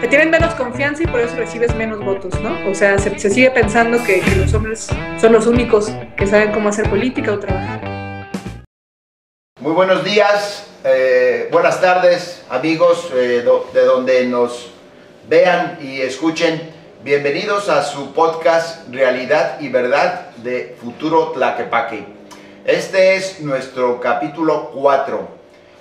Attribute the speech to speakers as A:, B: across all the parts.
A: te tienen menos confianza y por eso recibes menos votos, ¿no? O sea, se, sigue pensando que, los hombres son los únicos que saben cómo hacer política o trabajar.
B: Muy buenos días, eh, buenas tardes, amigos eh, de donde nos vean y escuchen. Bienvenidos a su podcast Realidad y Verdad de Futuro Tlaquepaque. Este es nuestro capítulo 4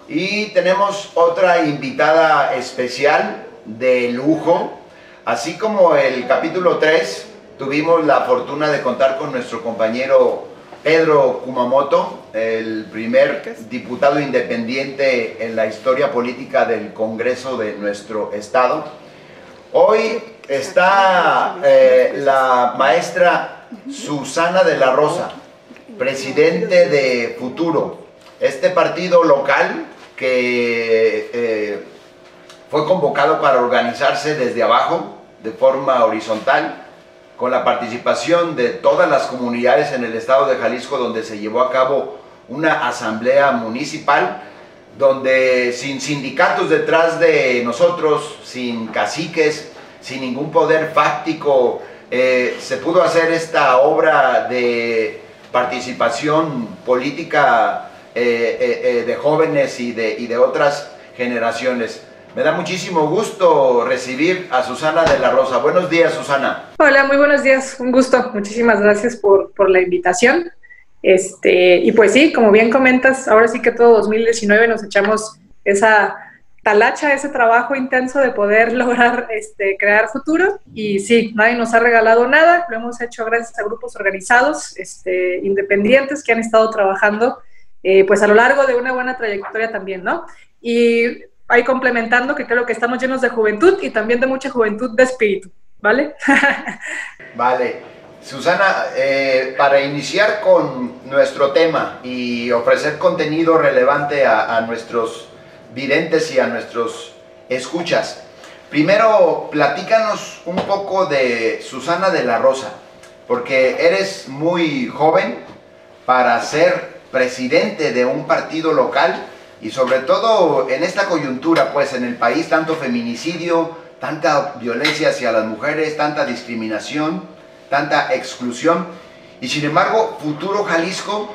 B: y tenemos otra invitada especial de lujo, así como el capítulo 3 tuvimos la fortuna de contar con nuestro compañero Pedro Kumamoto, el primer diputado independiente en la historia política del Congreso de nuestro estado. Hoy está eh, la maestra Susana de la Rosa, presidente de Futuro, este partido local que eh, fue convocado para organizarse desde abajo, de forma horizontal, con la participación de todas las comunidades en el estado de Jalisco, donde se llevó a cabo una asamblea municipal, donde sin sindicatos detrás de nosotros, sin caciques, sin ningún poder fáctico, eh, se pudo hacer esta obra de participación política eh, eh, de jóvenes y de, y de otras generaciones. Me da muchísimo gusto recibir a Susana de la Rosa. Buenos días, Susana.
A: Hola, muy buenos días. Un gusto. Muchísimas gracias por, por la invitación. Este, y pues sí, como bien comentas, ahora sí que todo 2019 nos echamos esa talacha, ese trabajo intenso de poder lograr este, crear futuro. Y sí, nadie nos ha regalado nada, lo hemos hecho gracias a grupos organizados, este, independientes que han estado trabajando eh, pues a lo largo de una buena trayectoria también, ¿no? Y ahí complementando que creo que estamos llenos de juventud y también de mucha juventud de espíritu, ¿vale?
B: vale. Susana, eh, para iniciar con nuestro tema y ofrecer contenido relevante a, a, nuestros videntes y a nuestros escuchas, primero platícanos un poco de Susana de la Rosa, porque eres muy joven para ser presidente de un partido local y sobre todo en esta coyuntura, pues en el país, tanto feminicidio, tanta violencia hacia las mujeres, tanta discriminación, tanta exclusión. Y sin embargo, Futuro Jalisco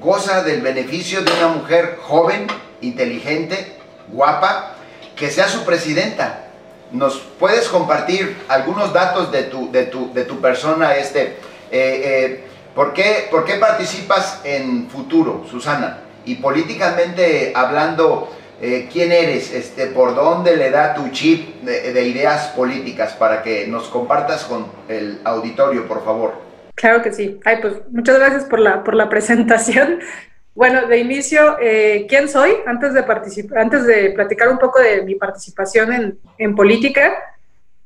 B: goza del beneficio de una mujer joven, inteligente, guapa, que sea su presidenta. ¿Nos puedes compartir algunos datos de tu, de tu, de tu persona? Este, eh, eh, ¿por, qué, ¿Por qué participas en Futuro, Susana? Y políticamente hablando, eh, ¿quién eres? Este, ¿Por dónde le da tu chip de, ideas políticas para que nos compartas con el auditorio, por favor?
A: Claro que sí. Ay, pues muchas gracias por la, por la presentación. Bueno, de inicio, eh, ¿quién soy? Antes de, antes de platicar un poco de mi participación en, en política,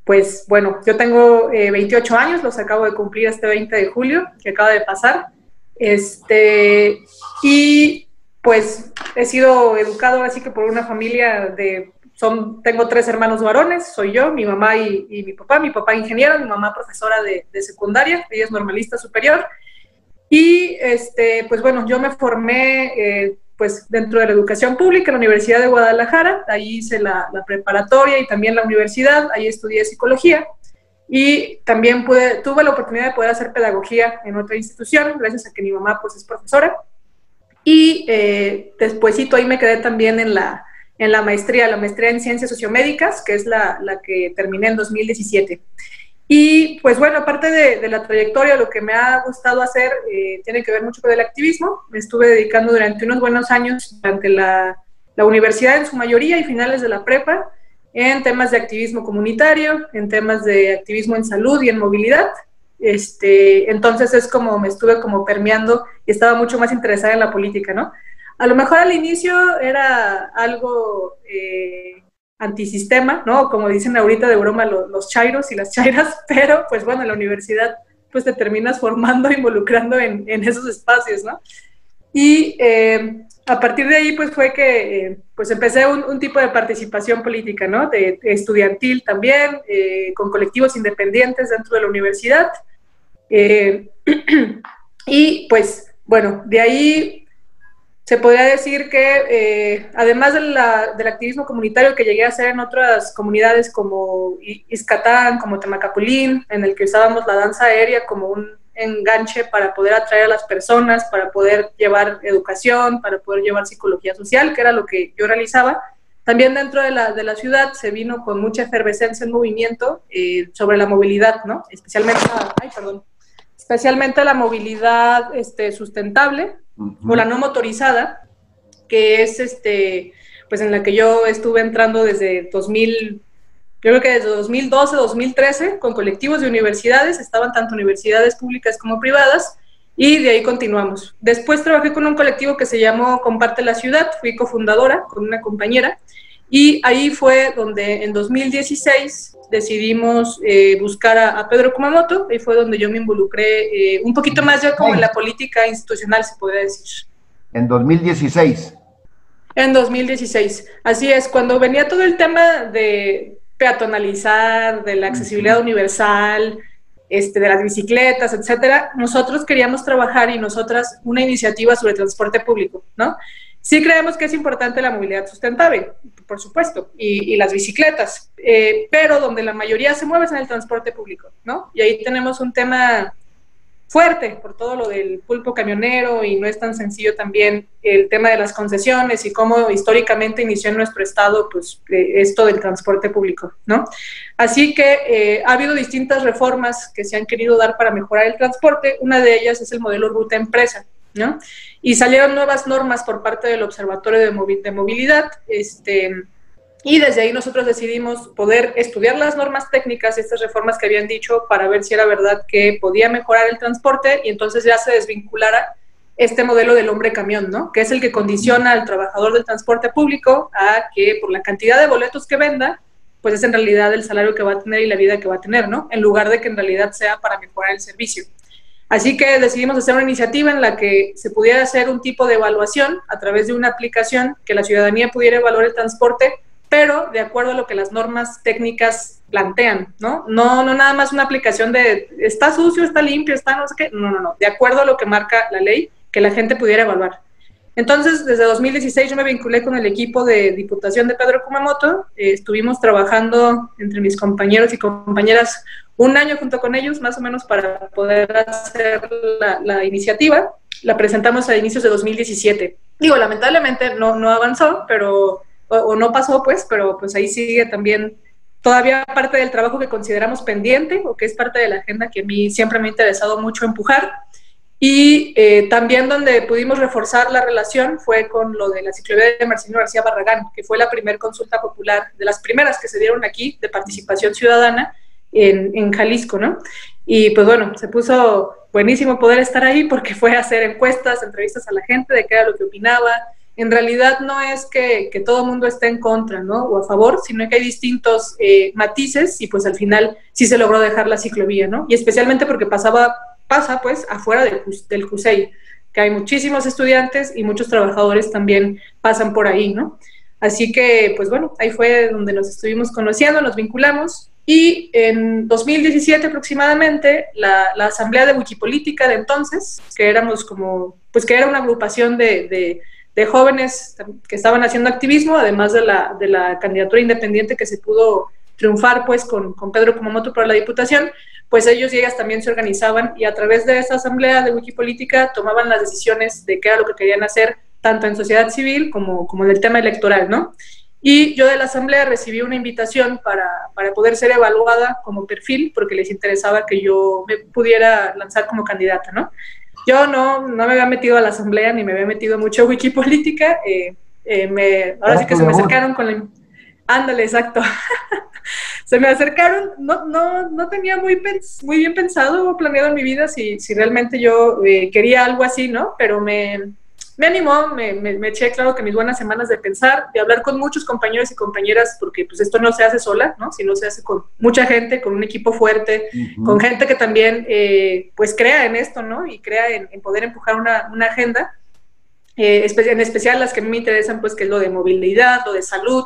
A: pues bueno, yo tengo 28 eh, años, los acabo de cumplir este 20 de julio, que acaba de pasar. Este, y pues he sido educado así que por una familia de, son, tengo tres hermanos varones, soy yo, mi mamá y, mi papá, mi papá ingeniero, mi mamá profesora de, secundaria, ella es normalista superior. Y este, pues bueno, yo me formé eh, pues dentro de la educación pública en la Universidad de Guadalajara, ahí hice la, preparatoria y también la universidad, ahí estudié psicología y también tuve la oportunidad de poder hacer pedagogía en otra institución, gracias a que mi mamá pues es profesora. Y eh, ahí me quedé también en la, en la maestría, la maestría en ciencias sociomédicas, que es la, la que terminé en 2017. Y pues bueno, aparte de, de, la trayectoria, lo que me ha gustado hacer eh, tiene que ver mucho con el activismo. Me estuve dedicando durante unos buenos años, durante la, la, universidad en su mayoría y finales de la prepa, en temas de activismo comunitario, en temas de activismo en salud y en movilidad. Este, entonces es como me estuve como permeando y estaba mucho más interesada en la política, ¿no? A lo mejor al inicio era algo eh, antisistema, ¿no? Como dicen ahorita de broma los, los chairos y las chairas, pero pues bueno, en la universidad pues te terminas formando, involucrando en, esos espacios, ¿no? Y eh, a partir de ahí pues fue que eh, pues empecé un, tipo de participación política, ¿no? De, estudiantil también, eh, con colectivos independientes dentro de la universidad. Eh, y pues bueno, de ahí se podría decir que además del activismo comunitario que llegué a hacer en otras comunidades como Iscatán, como Temacapulín, en el que usábamos la danza aérea como un enganche para poder atraer a las personas, para poder llevar educación, para poder llevar psicología social, que era lo que yo realizaba. También dentro de la, de la ciudad se vino con mucha efervescencia en movimiento eh, sobre la movilidad, ¿no? Especialmente, ay, perdón, especialmente la movilidad este, sustentable, o la no motorizada, que es este, pues en la que yo estuve entrando desde 2000, yo creo que desde 2012, 2013, con colectivos de universidades, estaban tanto universidades públicas como privadas, y de ahí continuamos. Después trabajé con un colectivo que se llamó Comparte la Ciudad, fui cofundadora con una compañera, y ahí fue donde en 2016 decidimos eh, buscar a, Pedro Kumamoto, ahí fue donde yo me involucré eh, un poquito más ya como en la política institucional, se podría decir.
B: En 2016.
A: En 2016, así es, cuando venía todo el tema de peatonalizar, de la accesibilidad universal, este, de las bicicletas, etcétera, nosotros queríamos trabajar y nosotras una iniciativa sobre transporte público, ¿no? Sí creemos que es importante la movilidad sustentable, por supuesto, y, las bicicletas, eh, pero donde la mayoría se mueve es en el transporte público, ¿no? Y ahí tenemos un tema fuerte por todo lo del pulpo camionero y no es tan sencillo también el tema de las concesiones y cómo históricamente inició en nuestro estado pues eh, esto del transporte público, ¿no? Así que eh, ha habido distintas reformas que se han querido dar para mejorar el transporte, una de ellas es el modelo ruta empresa, ¿no? Y salieron nuevas normas por parte del Observatorio de, Movilidad, este, y desde ahí nosotros decidimos poder estudiar las normas técnicas, estas reformas que habían dicho, para ver si era verdad que podía mejorar el transporte y entonces ya se desvinculara este modelo del hombre camión, ¿no? Que es el que condiciona al trabajador del transporte público a que por la cantidad de boletos que venda, pues es en realidad el salario que va a tener y la vida que va a tener, ¿no? En lugar de que en realidad sea para mejorar el servicio. Así que decidimos hacer una iniciativa en la que se pudiera hacer un tipo de evaluación a través de una aplicación que la ciudadanía pudiera evaluar el transporte, pero de acuerdo a lo que las normas técnicas plantean, ¿no? No, no nada más una aplicación de está sucio, está limpio, está no sé qué, no, no, no, de acuerdo a lo que marca la ley, que la gente pudiera evaluar. Entonces, desde 2016 yo me vinculé con el equipo de Diputación de Pedro Kumamoto, eh, estuvimos trabajando entre mis compañeros y compañeras un año junto con ellos, más o menos, para poder hacer la, iniciativa. La presentamos a inicios de 2017. Digo, lamentablemente no, no avanzó, pero, o, no pasó, pues, pero pues ahí sigue también todavía parte del trabajo que consideramos pendiente o que es parte de la agenda que a mí siempre me ha interesado mucho empujar. Y eh, también donde pudimos reforzar la relación fue con lo de la ciclovía de Marcelino García Barragán, que fue la primera consulta popular, de las primeras que se dieron aquí de participación ciudadana, en, Jalisco, ¿no? Y pues bueno, se puso buenísimo poder estar ahí porque fue a hacer encuestas, entrevistas a la gente de qué era lo que opinaba. En realidad no es que, que todo el mundo esté en contra, ¿no? O a favor, sino que hay distintos eh, matices y pues al final sí se logró dejar la ciclovía, ¿no? Y especialmente porque pasaba, pasa pues afuera del, del CUSEI, que hay muchísimos estudiantes y muchos trabajadores también pasan por ahí, ¿no? Así que, pues bueno, ahí fue donde nos estuvimos conociendo, nos vinculamos y en 2017 aproximadamente, la, la, asamblea de Wikipolítica de entonces, que éramos como, pues que era una agrupación de, de, jóvenes que estaban haciendo activismo, además de la, de la candidatura independiente que se pudo triunfar pues con, con Pedro Kumamoto para la diputación, pues ellos y ellas también se organizaban y a través de esa asamblea de Wikipolítica tomaban las decisiones de qué era lo que querían hacer, tanto en sociedad civil como, como en el tema electoral, ¿no? Y yo de la asamblea recibí una invitación para, para, poder ser evaluada como perfil, porque les interesaba que yo me pudiera lanzar como candidata, ¿no? Yo no, no me había metido a la asamblea ni me había metido mucho a Wikipolítica. Eh, eh, me, ahora sí que se me acercaron con la... Ándale, exacto. se me acercaron, no, no, no tenía muy, muy bien pensado o planeado en mi vida si, si realmente yo eh, quería algo así, ¿no? Pero me, me animó, me, me, eché, claro, que mis buenas semanas de pensar, de hablar con muchos compañeros y compañeras, porque pues esto no se hace sola, ¿no? Sino se hace con mucha gente, con un equipo fuerte, con gente que también, eh, pues, crea en esto, ¿no? Y crea en, poder empujar una, una agenda, eh, en especial las que a mí me interesan, pues, que es lo de movilidad, lo de salud,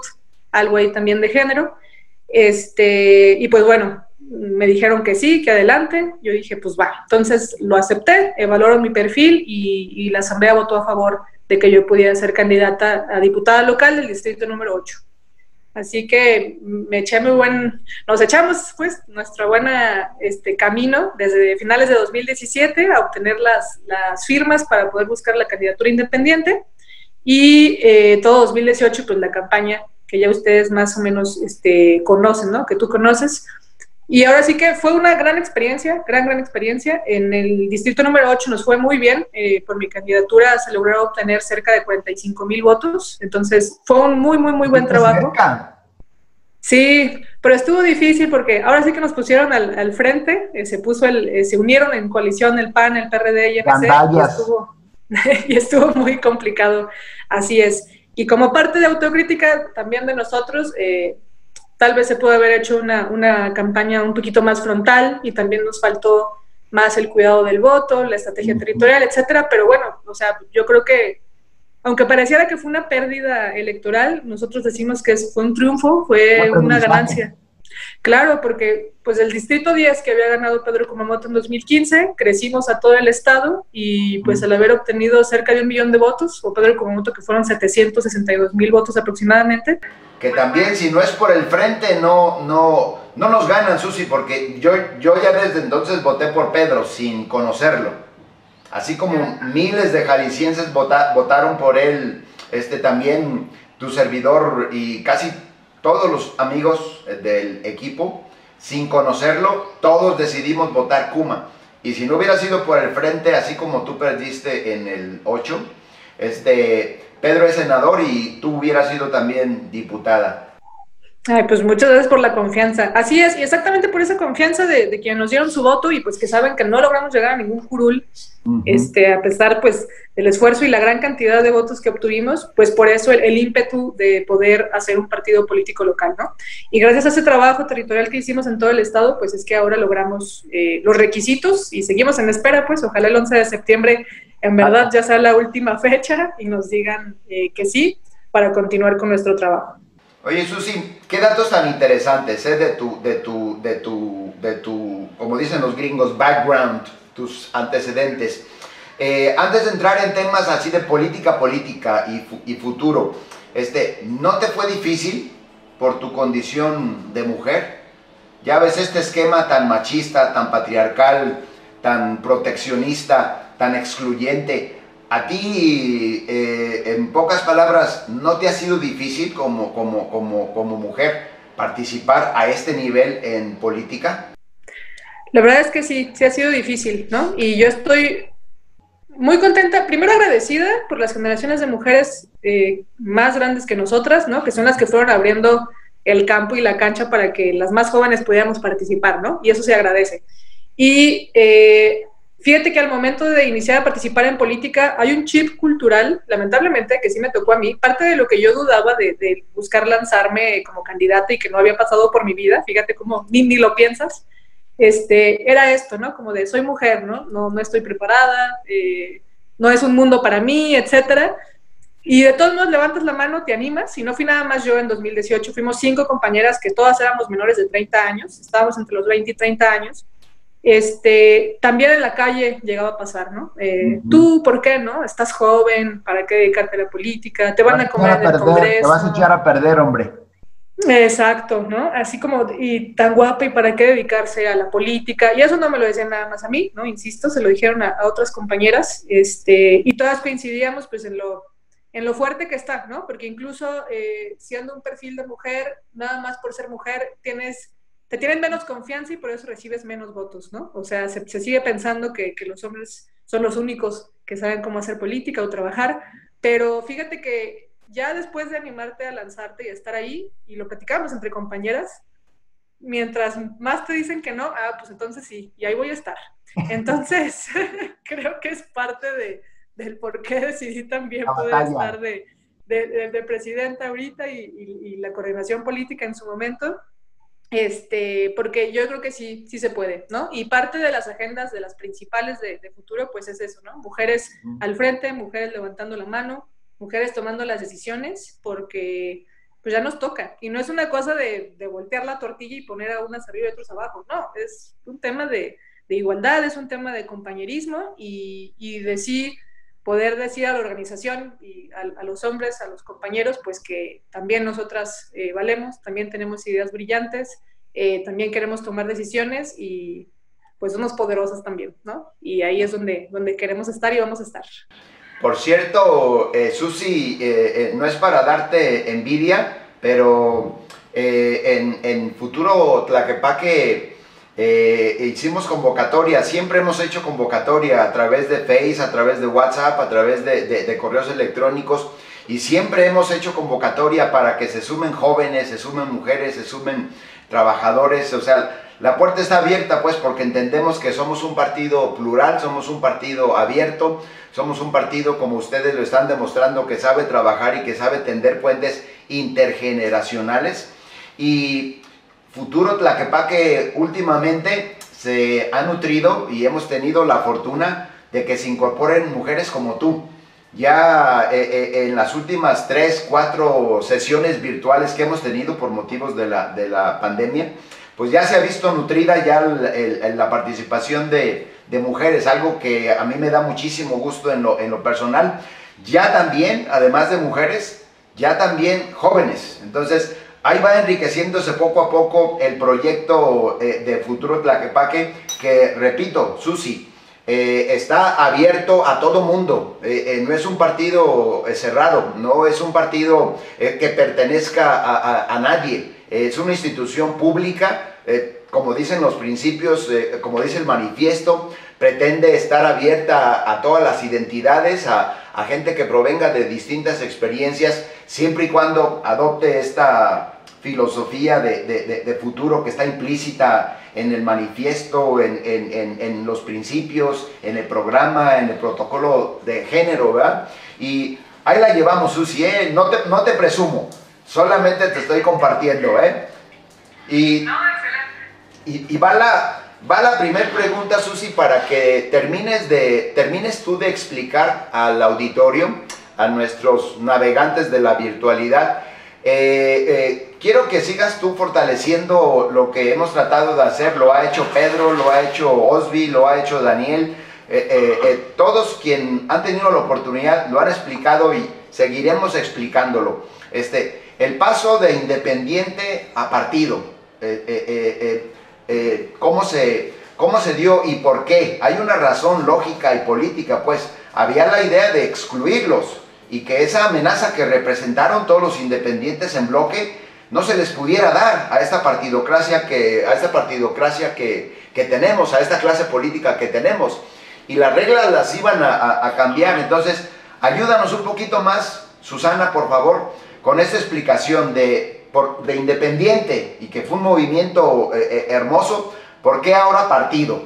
A: algo ahí también de género. Este, y pues bueno, me dijeron que sí, que adelante. Yo dije, pues va. Entonces lo acepté, evaluaron mi perfil y, la asamblea votó a favor de que yo pudiera ser candidata a diputada local del distrito número 8. Así que me eché muy buen, nos echamos pues nuestro buen este, camino desde finales de 2017 a obtener las, las firmas para poder buscar la candidatura independiente y eh, todo 2018 pues la campaña que ya ustedes más o menos este, conocen, ¿no? Que tú conoces. Y ahora sí que fue una gran experiencia, gran, gran experiencia. En el distrito número 8 nos fue muy bien. Eh, por mi candidatura se logró obtener cerca de 45 mil votos. Entonces fue un muy, muy, muy buen trabajo. Sí, pero estuvo difícil porque ahora sí que nos pusieron al, frente, eh, se puso el, eh, se unieron en coalición el PAN, el PRD y el MC, y estuvo, y estuvo muy complicado, así es. Y como parte de autocrítica también de nosotros, eh, tal vez se puede haber hecho una, una, campaña un poquito más frontal y también nos faltó más el cuidado del voto, la estrategia territorial, etcétera, pero bueno, o sea, yo creo que aunque pareciera que fue una pérdida electoral, nosotros decimos que fue un triunfo, fue una ganancia. Claro, porque pues el distrito 10 que había ganado Pedro Kumamoto en 2015, crecimos a todo el estado y pues al haber obtenido cerca de un millón de votos, o Pedro Kumamoto que fueron 762 mil votos aproximadamente.
B: Que también si no es por el frente no, no, no nos ganan, Susi, porque yo, yo ya desde entonces voté por Pedro sin conocerlo. Así como miles de jaliscienses votaron por él, este también tu servidor y casi todos los amigos del equipo, sin conocerlo, todos decidimos votar Kuma. Y si no hubiera sido por el frente, así como tú perdiste en el 8, este, Pedro es senador y tú hubieras sido también diputada.
A: Ay, pues muchas gracias por la confianza. Así es, y exactamente por esa confianza de, de quienes nos dieron su voto y pues que saben que no logramos llegar a ningún curul, este, a pesar pues del esfuerzo y la gran cantidad de votos que obtuvimos, pues por eso el, ímpetu de poder hacer un partido político local, ¿no? Y gracias a ese trabajo territorial que hicimos en todo el estado, pues es que ahora logramos eh, los requisitos y seguimos en espera, pues ojalá el 11 de septiembre en verdad ya sea la última fecha y nos digan eh, que sí para continuar con nuestro trabajo.
B: Oye, Susi, qué datos tan interesantes ¿eh? de, tu, de, tu, de, tu, de tu, como dicen los gringos, background, tus antecedentes. Eh, antes de entrar en temas así de política, política y, y, futuro, este, ¿no te fue difícil por tu condición de mujer? Ya ves este esquema tan machista, tan patriarcal, tan proteccionista, tan excluyente a ti, eh, en pocas palabras, ¿no te ha sido difícil como, como, como, como mujer participar a este nivel en política?
A: La verdad es que sí, sí ha sido difícil, ¿no? Y yo estoy muy contenta, primero agradecida por las generaciones de mujeres eh, más grandes que nosotras, ¿no? Que son las que fueron abriendo el campo y la cancha para que las más jóvenes pudiéramos participar, ¿no? Y eso se agradece. Y eh, Fíjate que al momento de iniciar a participar en política hay un chip cultural, lamentablemente, que sí me tocó a mí. Parte de lo que yo dudaba de, buscar lanzarme como candidata y que no había pasado por mi vida, fíjate cómo ni, ni lo piensas, este, era esto, ¿no? Como de soy mujer, ¿no? No, no estoy preparada, eh, no es un mundo para mí, etcétera. Y de todos modos levantas la mano, te animas. Si no fui nada más yo en 2018, fuimos cinco compañeras que todas éramos menores de 30 años, estábamos entre los 20 y 30 años este, también en la calle llegaba a pasar, ¿no? Eh, Tú, ¿por qué, no? Estás joven, ¿para qué dedicarte a la política? Te van a comer en el Congreso.
B: Te vas a echar a perder, hombre.
A: Exacto, ¿no? Así como, y tan guapa, ¿y para qué dedicarse a la política? Y eso no me lo decían nada más a mí, ¿no? Insisto, se lo dijeron a, otras compañeras, este, y todas coincidíamos, pues, en lo, en lo fuerte que está, ¿no? Porque incluso eh, siendo un perfil de mujer, nada más por ser mujer, tienes te tienen menos confianza y por eso recibes menos votos, ¿no? O sea, se, sigue pensando que, los hombres son los únicos que saben cómo hacer política o trabajar, pero fíjate que ya después de animarte a lanzarte y estar ahí, y lo platicamos entre compañeras, mientras más te dicen que no, ah, pues entonces sí, y ahí voy a estar. Entonces, creo que es parte de, del por qué decidí también poder estar de, de, presidenta ahorita y, y, la coordinación política en su momento este, porque yo creo que sí, sí se puede, ¿no? Y parte de las agendas de las principales de, futuro, pues es eso, ¿no? Mujeres al frente, mujeres levantando la mano, mujeres tomando las decisiones, porque pues ya nos toca. Y no es una cosa de, voltear la tortilla y poner a unas arriba y otros abajo, no, es un tema de, igualdad, es un tema de compañerismo y, y de sí poder decir a la organización y a, los hombres, a los compañeros, pues que también nosotras eh, valemos, también tenemos ideas brillantes, eh, también queremos tomar decisiones y pues somos poderosas también, ¿no? Y ahí es donde, donde queremos estar y vamos a estar.
B: Por cierto, eh, Susi, no es para darte envidia, pero en, en futuro Tlaquepaque eh, hicimos convocatoria, siempre hemos hecho convocatoria a través de Face, a través de WhatsApp, a través de, correos electrónicos y siempre hemos hecho convocatoria para que se sumen jóvenes, se sumen mujeres, se sumen trabajadores, o sea, la puerta está abierta pues porque entendemos que somos un partido plural, somos un partido abierto, somos un partido como ustedes lo están demostrando que sabe trabajar y que sabe tender puentes intergeneracionales y Futuro Tlaquepaque últimamente se ha nutrido y hemos tenido la fortuna de que se incorporen mujeres como tú. Ya eh, eh, en las últimas tres, cuatro sesiones virtuales que hemos tenido por motivos de la, de la pandemia, pues ya se ha visto nutrida ya la participación de, de, mujeres, algo que a mí me da muchísimo gusto en lo, en lo personal. Ya también, además de mujeres, ya también jóvenes. Entonces, Ahí va enriqueciéndose poco a poco el proyecto eh, de Futuro Tlaquepaque, que repito, Susi, eh, está abierto a todo mundo. Eh, no es un partido cerrado, no es un partido que pertenezca a, nadie. Es una institución pública, como dicen los principios, como dice el manifiesto, pretende estar abierta a, todas las identidades, a, gente que provenga de distintas experiencias, siempre y cuando adopte esta filosofía de, futuro que está implícita en el manifiesto, en, los principios, en el programa, en el protocolo de género, ¿verdad? Y ahí la llevamos, Susi, ¿eh? no, te, no te presumo, solamente te estoy compartiendo, ¿eh? Y, y, va la, va la primera pregunta, Susi, para que termines, de, termines tú de explicar al auditorio, a nuestros navegantes de la virtualidad, eh, eh, quiero que sigas tú fortaleciendo lo que hemos tratado de hacer. Lo ha hecho Pedro, lo ha hecho Osby, lo ha hecho Daniel. Eh, todos quienes han tenido la oportunidad lo han explicado y seguiremos explicándolo. Este, el paso de independiente a partido. ¿cómo, se, ¿Cómo se dio y por qué? Hay una razón lógica y política, pues había la idea de excluirlos y que esa amenaza que representaron todos los independientes en bloque no se les pudiera dar a esta partidocracia que, a esta partidocracia que, tenemos, a esta clase política que tenemos. Y las reglas las iban a, cambiar. Entonces, ayúdanos un poquito más, Susana, por favor, con esta explicación de, de independiente y que fue un movimiento eh, eh, hermoso, ¿por qué ahora partido?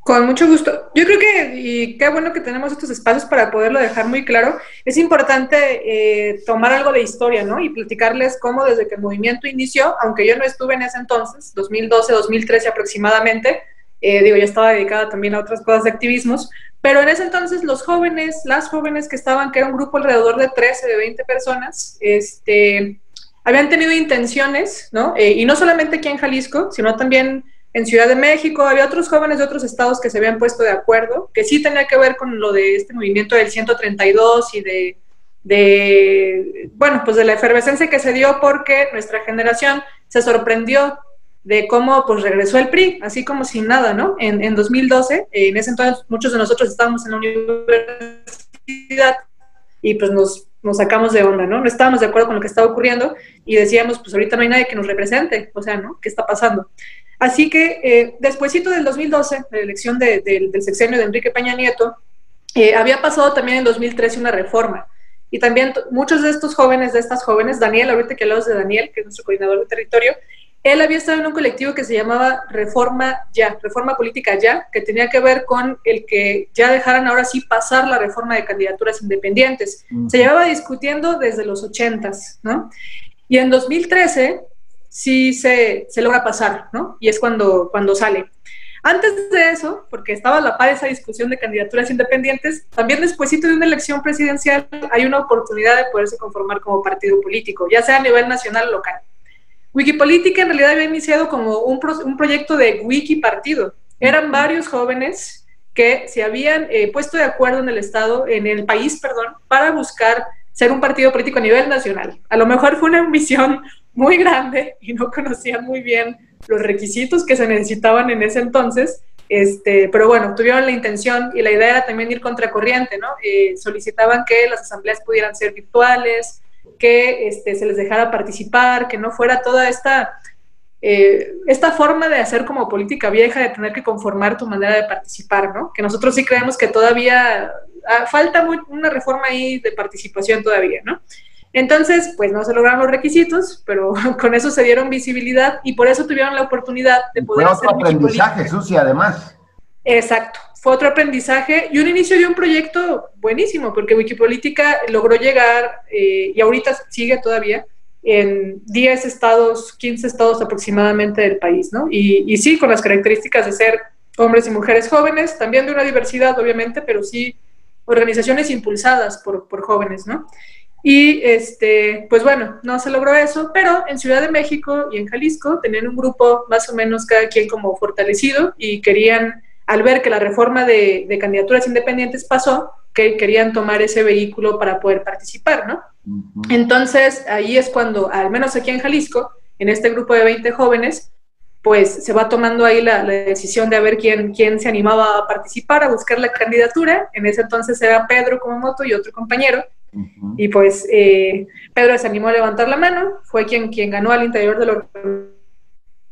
A: Con mucho gusto. Yo creo que, y qué bueno que tenemos estos espacios para poderlo dejar muy claro, es importante eh, tomar algo de historia, ¿no? Y platicarles cómo desde que el movimiento inició, aunque yo no estuve en ese entonces, 2012, 2013 aproximadamente, eh, digo, yo estaba dedicada también a otras cosas de activismos, pero en ese entonces los jóvenes, las jóvenes que estaban, que era un grupo alrededor de 13, de 20 personas, este, habían tenido intenciones, ¿no? Eh, y no solamente aquí en Jalisco, sino también en Ciudad de México, había otros jóvenes de otros estados que se habían puesto de acuerdo, que sí tenía que ver con lo de este movimiento del 132 y de, de, bueno, pues de la efervescencia que se dio porque nuestra generación se sorprendió de cómo pues regresó el PRI, así como sin nada, ¿no? En, en 2012, en ese entonces muchos de nosotros estábamos en la universidad y pues nos, nos sacamos de onda, ¿no? No estábamos de acuerdo con lo que estaba ocurriendo y decíamos, pues ahorita no hay nadie que nos represente, o sea, ¿no? ¿Qué está pasando? Así que eh, despuésito del 2012, la elección del sexenio de Enrique Peña Nieto, eh, había pasado también en 2013 una reforma. Y también muchos de estos jóvenes, de estas jóvenes, Daniel, ahorita que hablamos de Daniel, que es nuestro coordinador de territorio, él había estado en un colectivo que se llamaba Reforma Ya, Reforma Política Ya, que tenía que ver con el que ya dejaran ahora sí pasar la reforma de candidaturas independientes. Se llevaba discutiendo desde los ochentas, ¿no? Y en 2013 sí se, logra pasar, ¿no? Y es cuando, cuando sale. Antes de eso, porque estaba a la par esa discusión de candidaturas independientes, también después de una elección presidencial hay una oportunidad de poderse conformar como partido político, ya sea a nivel nacional o local. Wikipolítica en realidad había iniciado como un, un proyecto de wiki partido. Eran varios jóvenes que se habían eh, puesto de acuerdo en el Estado, en el país, perdón, para buscar ser un partido político a nivel nacional. A lo mejor fue una ambición muy grande y no conocían muy bien los requisitos que se necesitaban en ese entonces, este, pero bueno, tuvieron la intención y la idea era también ir contracorriente, ¿no? Eh, solicitaban que las asambleas pudieran ser virtuales, que este, se les dejara participar, que no fuera toda esta, eh, esta forma de hacer como política vieja, de tener que conformar tu manera de participar, ¿no? Que nosotros sí creemos que todavía ah, falta una reforma ahí de participación todavía, ¿no? Entonces, pues no se lograron los requisitos, pero con eso se dieron visibilidad y por eso tuvieron la oportunidad de poder
B: Fue otro aprendizaje, Susi, además.
A: Exacto, fue otro aprendizaje y un inicio de un proyecto buenísimo, porque Wikipolítica logró llegar, eh, y ahorita sigue todavía, en 10 estados, 15 estados aproximadamente del país, ¿no? Y, y sí, con las características de ser hombres y mujeres jóvenes, también de una diversidad, obviamente, pero sí organizaciones impulsadas por, por jóvenes, ¿no? Y este, pues bueno, no se logró eso, pero en Ciudad de México y en Jalisco tenían un grupo más o menos cada quien como fortalecido y querían, al ver que la reforma de, candidaturas independientes pasó, que querían tomar ese vehículo para poder participar, ¿no? Entonces ahí es cuando, al menos aquí en Jalisco, en este grupo de 20 jóvenes, pues se va tomando ahí la, decisión de a ver quién, quién se animaba a participar, a buscar la candidatura. En ese entonces era Pedro como moto y otro compañero y pues eh, Pedro se animó a levantar la mano, fue quien, quien ganó al interior de la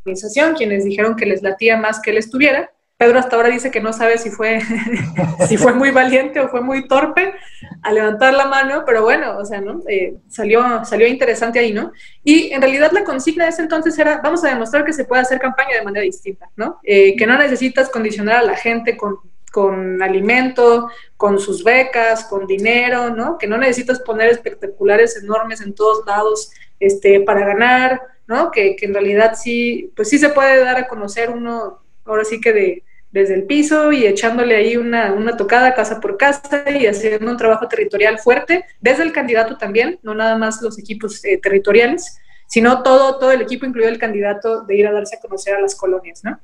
A: organización, quienes dijeron que les latía más que él estuviera. Pedro hasta ahora dice que no sabe si fue, si fue muy valiente o fue muy torpe a levantar la mano, pero bueno, o sea, ¿no? Eh, salió, salió interesante ahí, ¿no? Y en realidad la consigna de ese entonces era, vamos a demostrar que se puede hacer campaña de manera distinta, ¿no? Eh, que no necesitas condicionar a la gente con con alimento, con sus becas, con dinero, ¿no? Que no necesitas poner espectaculares enormes en todos lados este, para ganar, ¿no? Que, en realidad sí, pues sí se puede dar a conocer uno, ahora sí que de, desde el piso y echándole ahí una, una tocada casa por casa y haciendo un trabajo territorial fuerte, desde el candidato también, no nada más los equipos eh, territoriales, sino todo, todo el equipo, incluido el candidato, de ir a darse a conocer a las colonias, ¿no?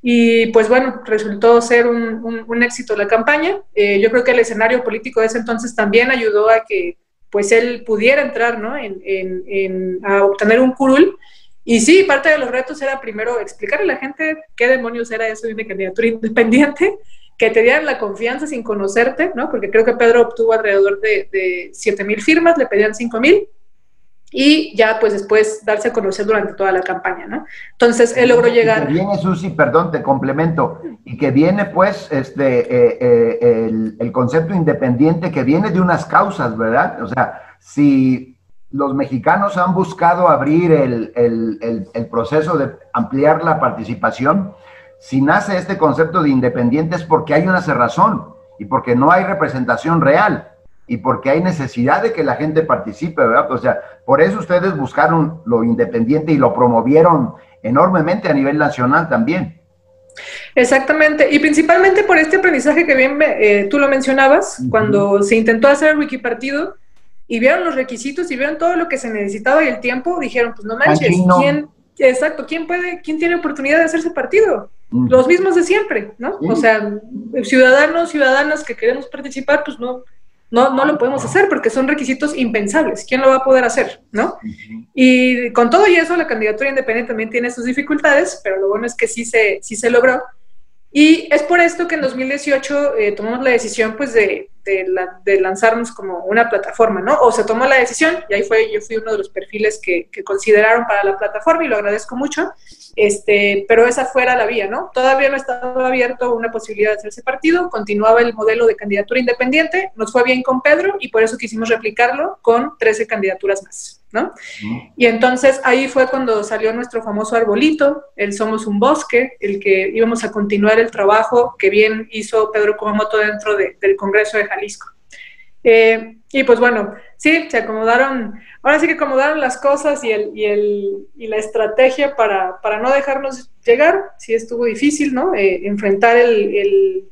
A: Y pues bueno, resultó ser un, un, éxito la campaña. Eh, yo creo que el escenario político de ese entonces también ayudó a que pues él pudiera entrar ¿no? en, en, a obtener un curul. Y sí, parte de los retos era primero explicarle a la gente qué demonios era eso de una candidatura independiente, que te dieran la confianza sin conocerte, ¿no? porque creo que Pedro obtuvo alrededor de, de 7 mil firmas, le pedían 5 mil y ya pues después darse a conocer durante toda la campaña, ¿no? Entonces él logró llegar...
B: Que viene, Susi, perdón, te complemento, y que viene pues este, eh, eh, el, concepto independiente que viene de unas causas, ¿verdad? O sea, si los mexicanos han buscado abrir el, el proceso de ampliar la participación, si nace este concepto de independiente es porque hay una cerrazón y porque no hay representación real y porque hay necesidad de que la gente participe, ¿verdad? O sea, por eso ustedes buscaron lo independiente y lo promovieron enormemente a nivel nacional también.
A: Exactamente, y principalmente por este aprendizaje que bien eh, tú lo mencionabas, cuando se intentó hacer el Wikipartido y vieron los requisitos y vieron todo lo que se necesitaba y el tiempo, dijeron, pues no manches, ¿quién, exacto, quién puede, quién tiene oportunidad de hacerse partido? Los mismos de siempre, ¿no? O sea, ciudadanos, ciudadanas que queremos participar, pues no, no, no lo podemos hacer porque son requisitos impensables. ¿Quién lo va a poder hacer? ¿No? Y con todo y eso, la candidatura independiente también tiene sus dificultades, pero lo bueno es que sí se, sí se logró. Y es por esto que en 2018 eh, tomamos la decisión pues de, de, lanzarnos como una plataforma, ¿no? O se tomó la decisión, y ahí fue, yo fui uno de los perfiles que, que consideraron para la plataforma y lo agradezco mucho, este, pero esa fuera la vía, ¿no? Todavía no estaba abierto una posibilidad de hacerse partido, continuaba el modelo de candidatura independiente, nos fue bien con Pedro y por eso quisimos replicarlo con 13 candidaturas más, ¿no? Y entonces ahí fue cuando salió nuestro famoso arbolito, el Somos un Bosque, el que íbamos a continuar el trabajo que bien hizo Pedro Kumamoto dentro del Congreso de Jalisco. Eh, y pues bueno, sí, se acomodaron, ahora sí que acomodaron las cosas y, el, y, el, y la estrategia para, para, no dejarnos llegar, sí estuvo difícil, ¿no? Eh, enfrentar el, el,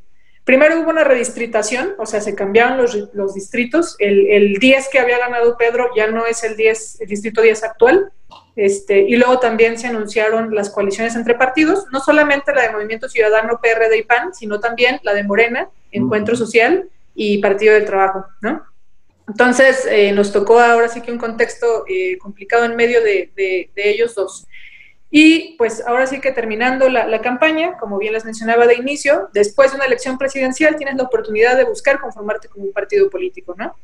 A: Primero hubo una redistritación, o sea, se cambiaron los, los distritos, el, el, 10 que había ganado Pedro ya no es el 10, el distrito 10 actual, Este, y luego también se anunciaron las coaliciones entre partidos, no solamente la de Movimiento Ciudadano, PRD y PAN, sino también la de Morena, Encuentro Social y Partido del Trabajo, ¿no? Entonces, eh, nos tocó ahora sí que un contexto eh, complicado en medio de, de, ellos dos. Y pues ahora sí que terminando la, la, campaña, como bien les mencionaba de inicio, después de una elección presidencial tienes la oportunidad de buscar conformarte como un partido político, ¿no?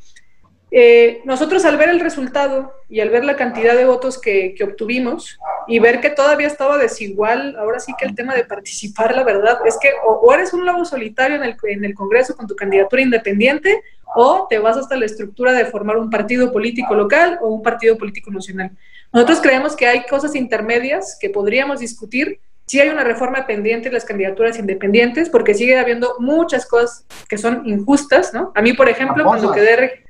A: Eh, nosotros al ver el resultado y al ver la cantidad de votos que, obtuvimos y ver que todavía estaba desigual, ahora sí que el tema de participar, la verdad, es que o, eres un lobo solitario en el, en el Congreso con tu candidatura independiente o te vas hasta la estructura de formar un partido político local o un partido político nacional. Nosotros creemos que hay cosas intermedias que podríamos discutir si hay una reforma pendiente en las candidaturas independientes, porque sigue habiendo muchas cosas que son injustas, ¿no? A mí, por ejemplo, cuando quedé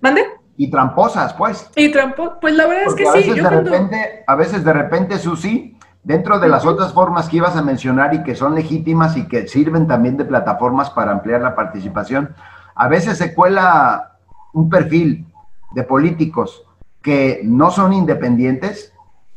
A: ¿Mande?
B: Y tramposas, pues.
A: Y tramposas, pues la verdad es que
B: a
A: sí.
B: Veces de repente, A veces de repente, Susi, dentro de las otras formas que ibas a mencionar y que son legítimas y que sirven también de plataformas para ampliar la participación, a veces se cuela un perfil de políticos que no son independientes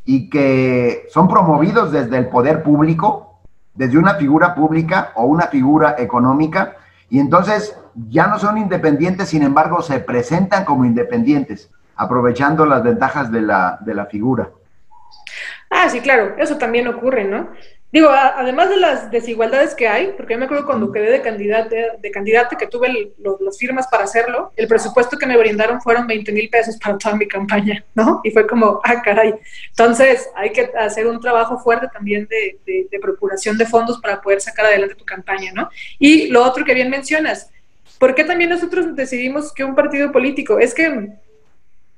B: y que son promovidos desde el poder público, desde una figura pública o una figura económica, y entonces ya no son independientes, sin embargo, se presentan como independientes, aprovechando las ventajas de la, de la figura.
A: Ah, sí, claro, eso también ocurre, ¿no? Digo, además de las desigualdades que hay, porque yo me acuerdo cuando quedé de candidata, de candidata que tuve las firmas para hacerlo, el presupuesto que me brindaron fueron 20 mil pesos para toda mi campaña, ¿no? Y fue como, ah, caray. Entonces, hay que hacer un trabajo fuerte también de, de procuración de fondos para poder sacar adelante tu campaña, ¿no? Y lo otro que bien mencionas, ¿Por qué también nosotros decidimos que un partido político? Es que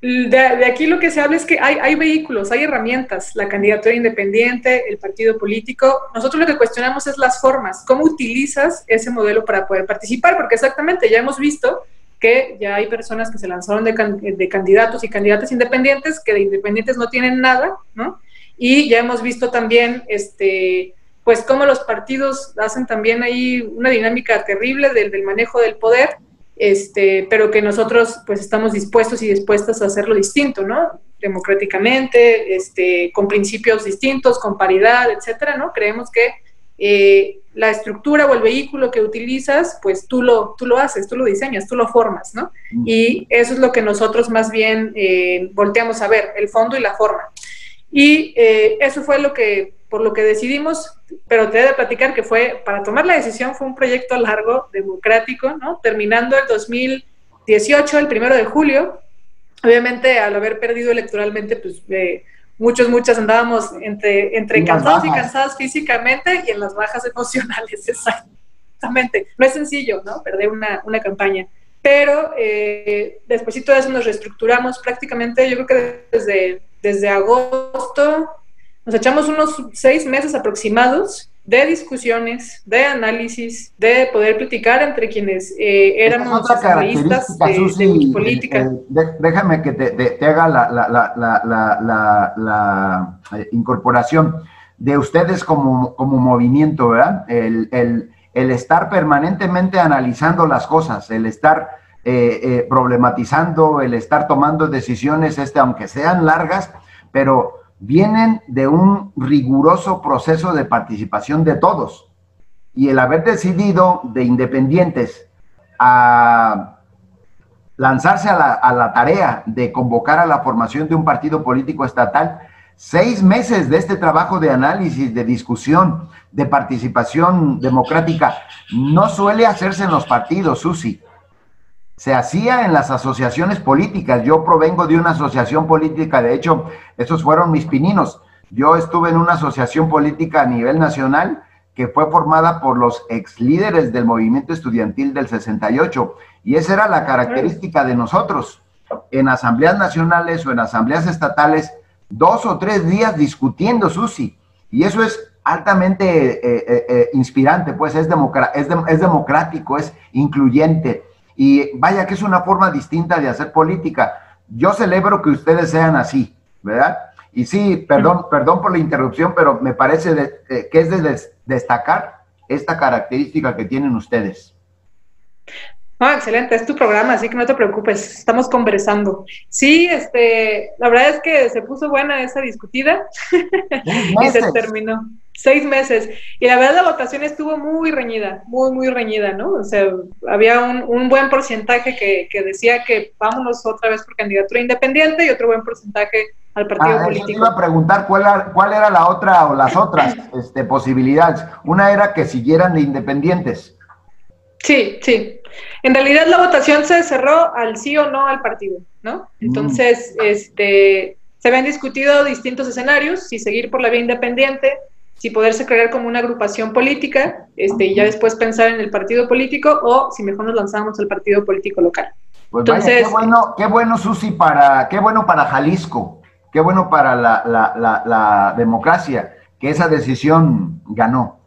A: de, aquí lo que se habla es que hay, vehículos, hay herramientas, la candidatura independiente, el partido político. Nosotros lo que cuestionamos es las formas, cómo utilizas ese modelo para poder participar, porque exactamente ya hemos visto que ya hay personas que se lanzaron de, candidatos y candidatas independientes que de independientes no tienen nada, ¿no? Y ya hemos visto también este, pues cómo los partidos hacen también ahí una dinámica terrible del, manejo del poder, este, pero que nosotros pues estamos dispuestos y dispuestas a hacerlo distinto, ¿no? Democráticamente, este, con principios distintos, con paridad, etcétera, ¿no? Creemos que eh, la estructura o el vehículo que utilizas, pues tú lo, tú lo haces, tú lo diseñas, tú lo formas, ¿no? Mm. Y eso es lo que nosotros más bien eh, volteamos a ver, el fondo y la forma. Y eh, eso fue lo que, por lo que decidimos, pero te he de platicar que fue, para tomar la decisión fue un proyecto largo, democrático, ¿no? Terminando el 2018, el primero de julio, obviamente al haber perdido electoralmente, pues eh, muchos, muchas andábamos entre, entre cansados y cansadas físicamente y en las bajas emocionales, exactamente. No es sencillo, ¿no? Perder una, una campaña. Pero eh, después de eso nos reestructuramos prácticamente, yo creo que desde desde agosto, nos echamos unos seis meses aproximados de discusiones, de análisis, de poder platicar entre quienes eh, éramos
B: asambleístas de, política. Eh, déjame que te, haga la, eh, incorporación de ustedes como, movimiento, ¿verdad? El, estar permanentemente analizando las cosas, el estar eh, eh, problematizando, el estar tomando decisiones, este, aunque sean largas, pero vienen de un riguroso proceso de participación de todos. Y el haber decidido de independientes a lanzarse a la, a la tarea de convocar a la formación de un partido político estatal, seis meses de este trabajo de análisis, de discusión, de participación democrática, no suele hacerse en los partidos, Susi se hacía en las asociaciones políticas. Yo provengo de una asociación política, de hecho, esos fueron mis pininos. Yo estuve en una asociación política a nivel nacional que fue formada por los ex líderes del movimiento estudiantil del 68 y esa era la característica de nosotros. En asambleas nacionales o en asambleas estatales, dos o tres días discutiendo Susi y eso es altamente eh, eh, eh, inspirante, pues es, es democrático, es incluyente y vaya que es una forma distinta de hacer política. Yo celebro que ustedes sean así, ¿verdad? Y sí, perdón, perdón por la interrupción, pero me parece eh, que es de destacar esta característica que tienen ustedes.
A: Ah, excelente, es tu programa, así que no te preocupes, estamos conversando. Sí, este, la verdad es que se puso buena esa discutida y se terminó. Seis meses. Y la verdad la votación estuvo muy reñida, muy, muy reñida, ¿no? O sea, había un, buen porcentaje que, decía que vámonos otra vez por candidatura independiente y otro buen porcentaje al partido ah, político.
B: iba a preguntar cuál era, cuál era la otra o las otras este, posibilidades. Una era que siguieran de independientes.
A: Sí, sí. En realidad la votación se cerró al sí o no al partido, ¿no? Mm. Entonces, este, se habían discutido distintos escenarios, si seguir por la vía independiente, si poderse crear como una agrupación política, este, y ya después pensar en el partido político, o si mejor nos lanzamos al partido político local.
B: Pues Entonces, qué bueno, qué bueno, Susi, para, qué bueno para Jalisco, qué bueno para la, la, la democracia, que esa decisión ganó.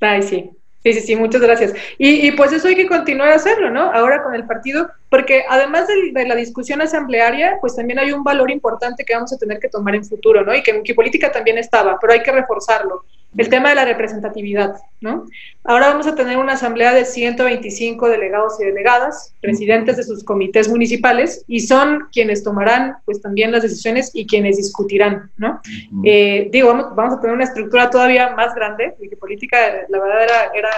A: Ay, sí. Sí, sí, sí, muchas gracias. Y, pues eso hay que continuar a hacerlo, ¿no? Ahora con el partido, porque además de, la discusión asamblearia, pues también hay un valor importante que vamos a tener que tomar en futuro, ¿no? Y que en política también estaba, pero hay que reforzarlo el tema de la representatividad, ¿no? Ahora vamos a tener una asamblea de 125 delegados y delegadas, presidentes de sus comités municipales, y son quienes tomarán, pues, también las decisiones y quienes discutirán, ¿no? Eh, digo, vamos, vamos, a tener una estructura todavía más grande, porque política, la verdad, era, era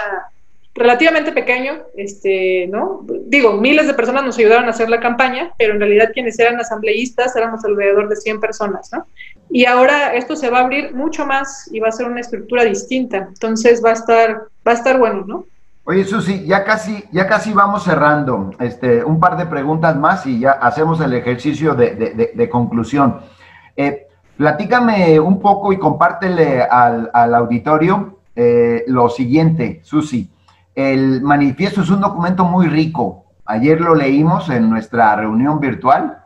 A: relativamente pequeño, este, ¿no? Digo, miles de personas nos ayudaron a hacer la campaña, pero en realidad quienes eran asambleístas éramos alrededor de 100 personas, ¿no? Y ahora esto se va a abrir mucho más y va a ser una estructura distinta, entonces va a estar, va a estar bueno, ¿no?
B: Oye, Susi, ya casi, ya casi vamos cerrando. Este, un par de preguntas más y ya hacemos el ejercicio de, conclusión. Eh, platícame un poco y compártele al, auditorio eh, lo siguiente, Susi. El manifiesto es un documento muy rico. Ayer lo leímos en nuestra reunión virtual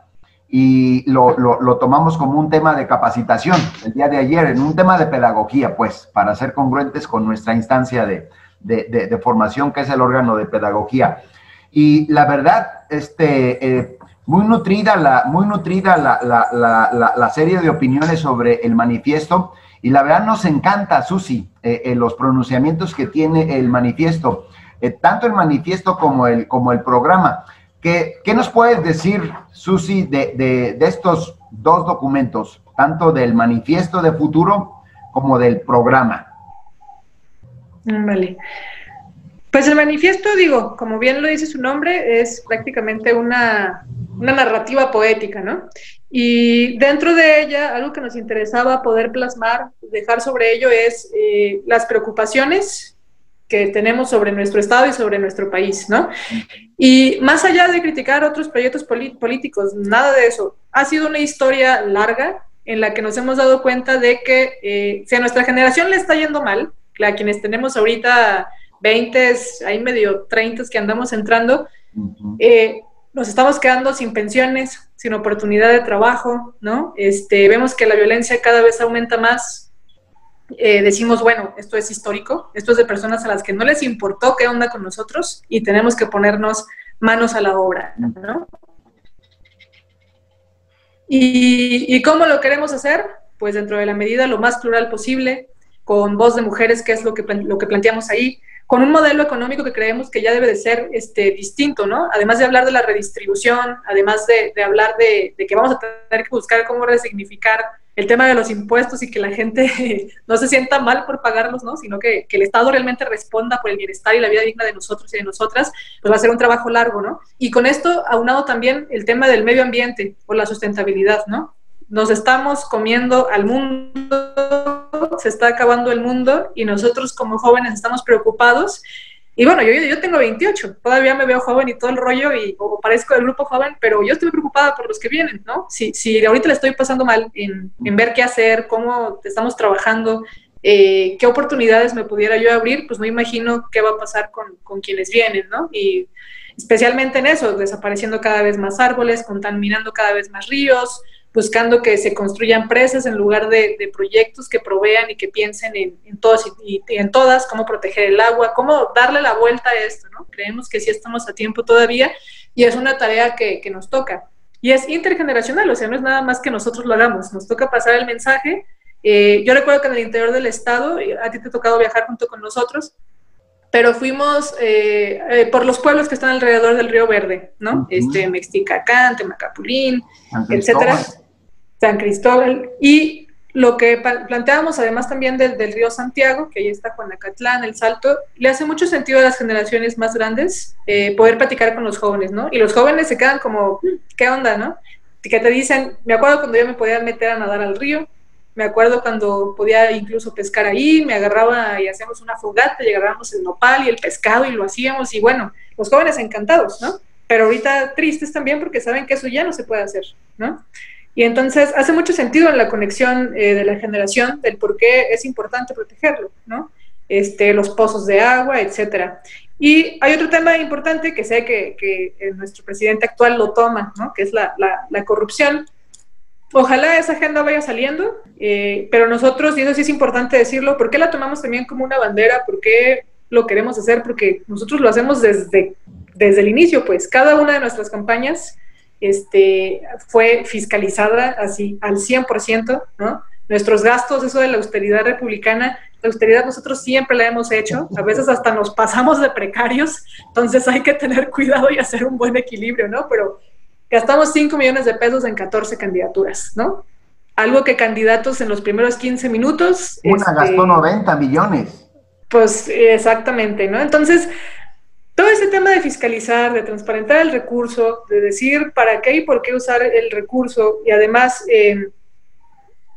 B: y lo, tomamos como un tema de capacitación el día de ayer, en un tema de pedagogía, pues, para ser congruentes con nuestra instancia de, formación, que es el órgano de pedagogía. Y la verdad, este, eh, muy nutrida, la, muy nutrida la, serie de opiniones sobre el manifiesto. Y la verdad nos encanta, Susi, eh, eh, los pronunciamientos que tiene el manifiesto, eh, tanto el manifiesto como el, como el programa. ¿Qué, ¿Qué nos puedes decir, Susi, de, de, estos dos documentos, tanto del manifiesto de futuro como del programa?
A: Vale. Pues el manifiesto, digo, como bien lo dice su nombre, es prácticamente una, una narrativa poética, ¿no? Y dentro de ella, algo que nos interesaba poder plasmar, dejar sobre ello, es eh, las preocupaciones que tenemos sobre nuestro Estado y sobre nuestro país, ¿no? Y más allá de criticar otros proyectos políticos, nada de eso. Ha sido una historia larga en la que nos hemos dado cuenta de que eh, si a nuestra generación le está yendo mal, a quienes tenemos ahorita 20, ahí medio 30 que andamos entrando, eh, nos estamos quedando sin pensiones, sin oportunidad de trabajo, ¿no? Este, vemos que la violencia cada vez aumenta más. Eh, decimos, bueno, esto es histórico, esto es de personas a las que no les importó qué onda con nosotros y tenemos que ponernos manos a la obra, ¿no? ¿Y, cómo lo queremos hacer? Pues dentro de la medida lo más plural posible, con voz de mujeres, que es lo que, lo que planteamos ahí, con un modelo económico que creemos que ya debe de ser este, distinto, ¿no? Además de hablar de la redistribución, además de, hablar de, que vamos a tener que buscar cómo resignificar el tema de los impuestos y que la gente no se sienta mal por pagarlos, ¿no? Sino que, que, el Estado realmente responda por el bienestar y la vida digna de nosotros y de nosotras, pues va a ser un trabajo largo, ¿no? Y con esto aunado también el tema del medio ambiente o la sustentabilidad, ¿no? Nos estamos comiendo al mundo se está acabando el mundo y nosotros como jóvenes estamos preocupados. Y bueno, yo, yo tengo 28, todavía me veo joven y todo el rollo y o parezco del grupo joven, pero yo estoy preocupada por los que vienen, ¿no? Si, si ahorita le estoy pasando mal en, en ver qué hacer, cómo estamos trabajando, eh, qué oportunidades me pudiera yo abrir, pues no imagino qué va a pasar con, con quienes vienen, ¿no? Y especialmente en eso, desapareciendo cada vez más árboles, contaminando cada vez más ríos, buscando que se construyan presas en lugar de, proyectos que provean y que piensen en, en todos y, en todas, cómo proteger el agua, cómo darle la vuelta a esto, ¿no? Creemos que sí estamos a tiempo todavía y es una tarea que, que nos toca. Y es intergeneracional, o sea, no es nada más que nosotros lo hagamos, nos toca pasar el mensaje. Eh, yo recuerdo que en el interior del estado, a ti te ha tocado viajar junto con nosotros, pero fuimos eh, eh, por los pueblos que están alrededor del Río Verde, ¿no? Este, Mexticacán, Temacapulín, etcétera, San Cristóbal, y lo que planteábamos además también del, río Santiago, que ahí está Juanacatlán, El Salto, le hace mucho sentido a las generaciones más grandes eh, poder platicar con los jóvenes, ¿no? Y los jóvenes se quedan como, ¿qué onda, no? Que te dicen, me acuerdo cuando yo me podía meter a nadar al río, me acuerdo cuando podía incluso pescar ahí, me agarraba y hacíamos una fogata y agarrábamos el nopal y el pescado y lo hacíamos y bueno, los jóvenes encantados, ¿no? Pero ahorita tristes también porque saben que eso ya no se puede hacer, ¿no? Y entonces hace mucho sentido en la conexión eh, de la generación del por qué es importante protegerlo, ¿no? Este, los pozos de agua, etcétera. Y hay otro tema importante que sé que, que nuestro presidente actual lo toma, ¿no? Que es la, la, la corrupción Ojalá esa agenda vaya saliendo, eh, pero nosotros, y eso sí es importante decirlo, ¿por qué la tomamos también como una bandera? ¿Por qué lo queremos hacer? Porque nosotros lo hacemos desde, desde el inicio, pues cada una de nuestras campañas este, fue fiscalizada así al 100%, ¿no? Nuestros gastos, eso de la austeridad republicana, la austeridad nosotros siempre la hemos hecho, a veces hasta nos pasamos de precarios, entonces hay que tener cuidado y hacer un buen equilibrio, ¿no? Pero Gastamos 5 millones de pesos en 14 candidaturas, ¿no? Algo que candidatos en los primeros 15 minutos...
B: Una este, gastó 90 millones.
A: Pues exactamente, ¿no? Entonces, todo ese tema de fiscalizar, de transparentar el recurso, de decir para qué y por qué usar el recurso y además eh,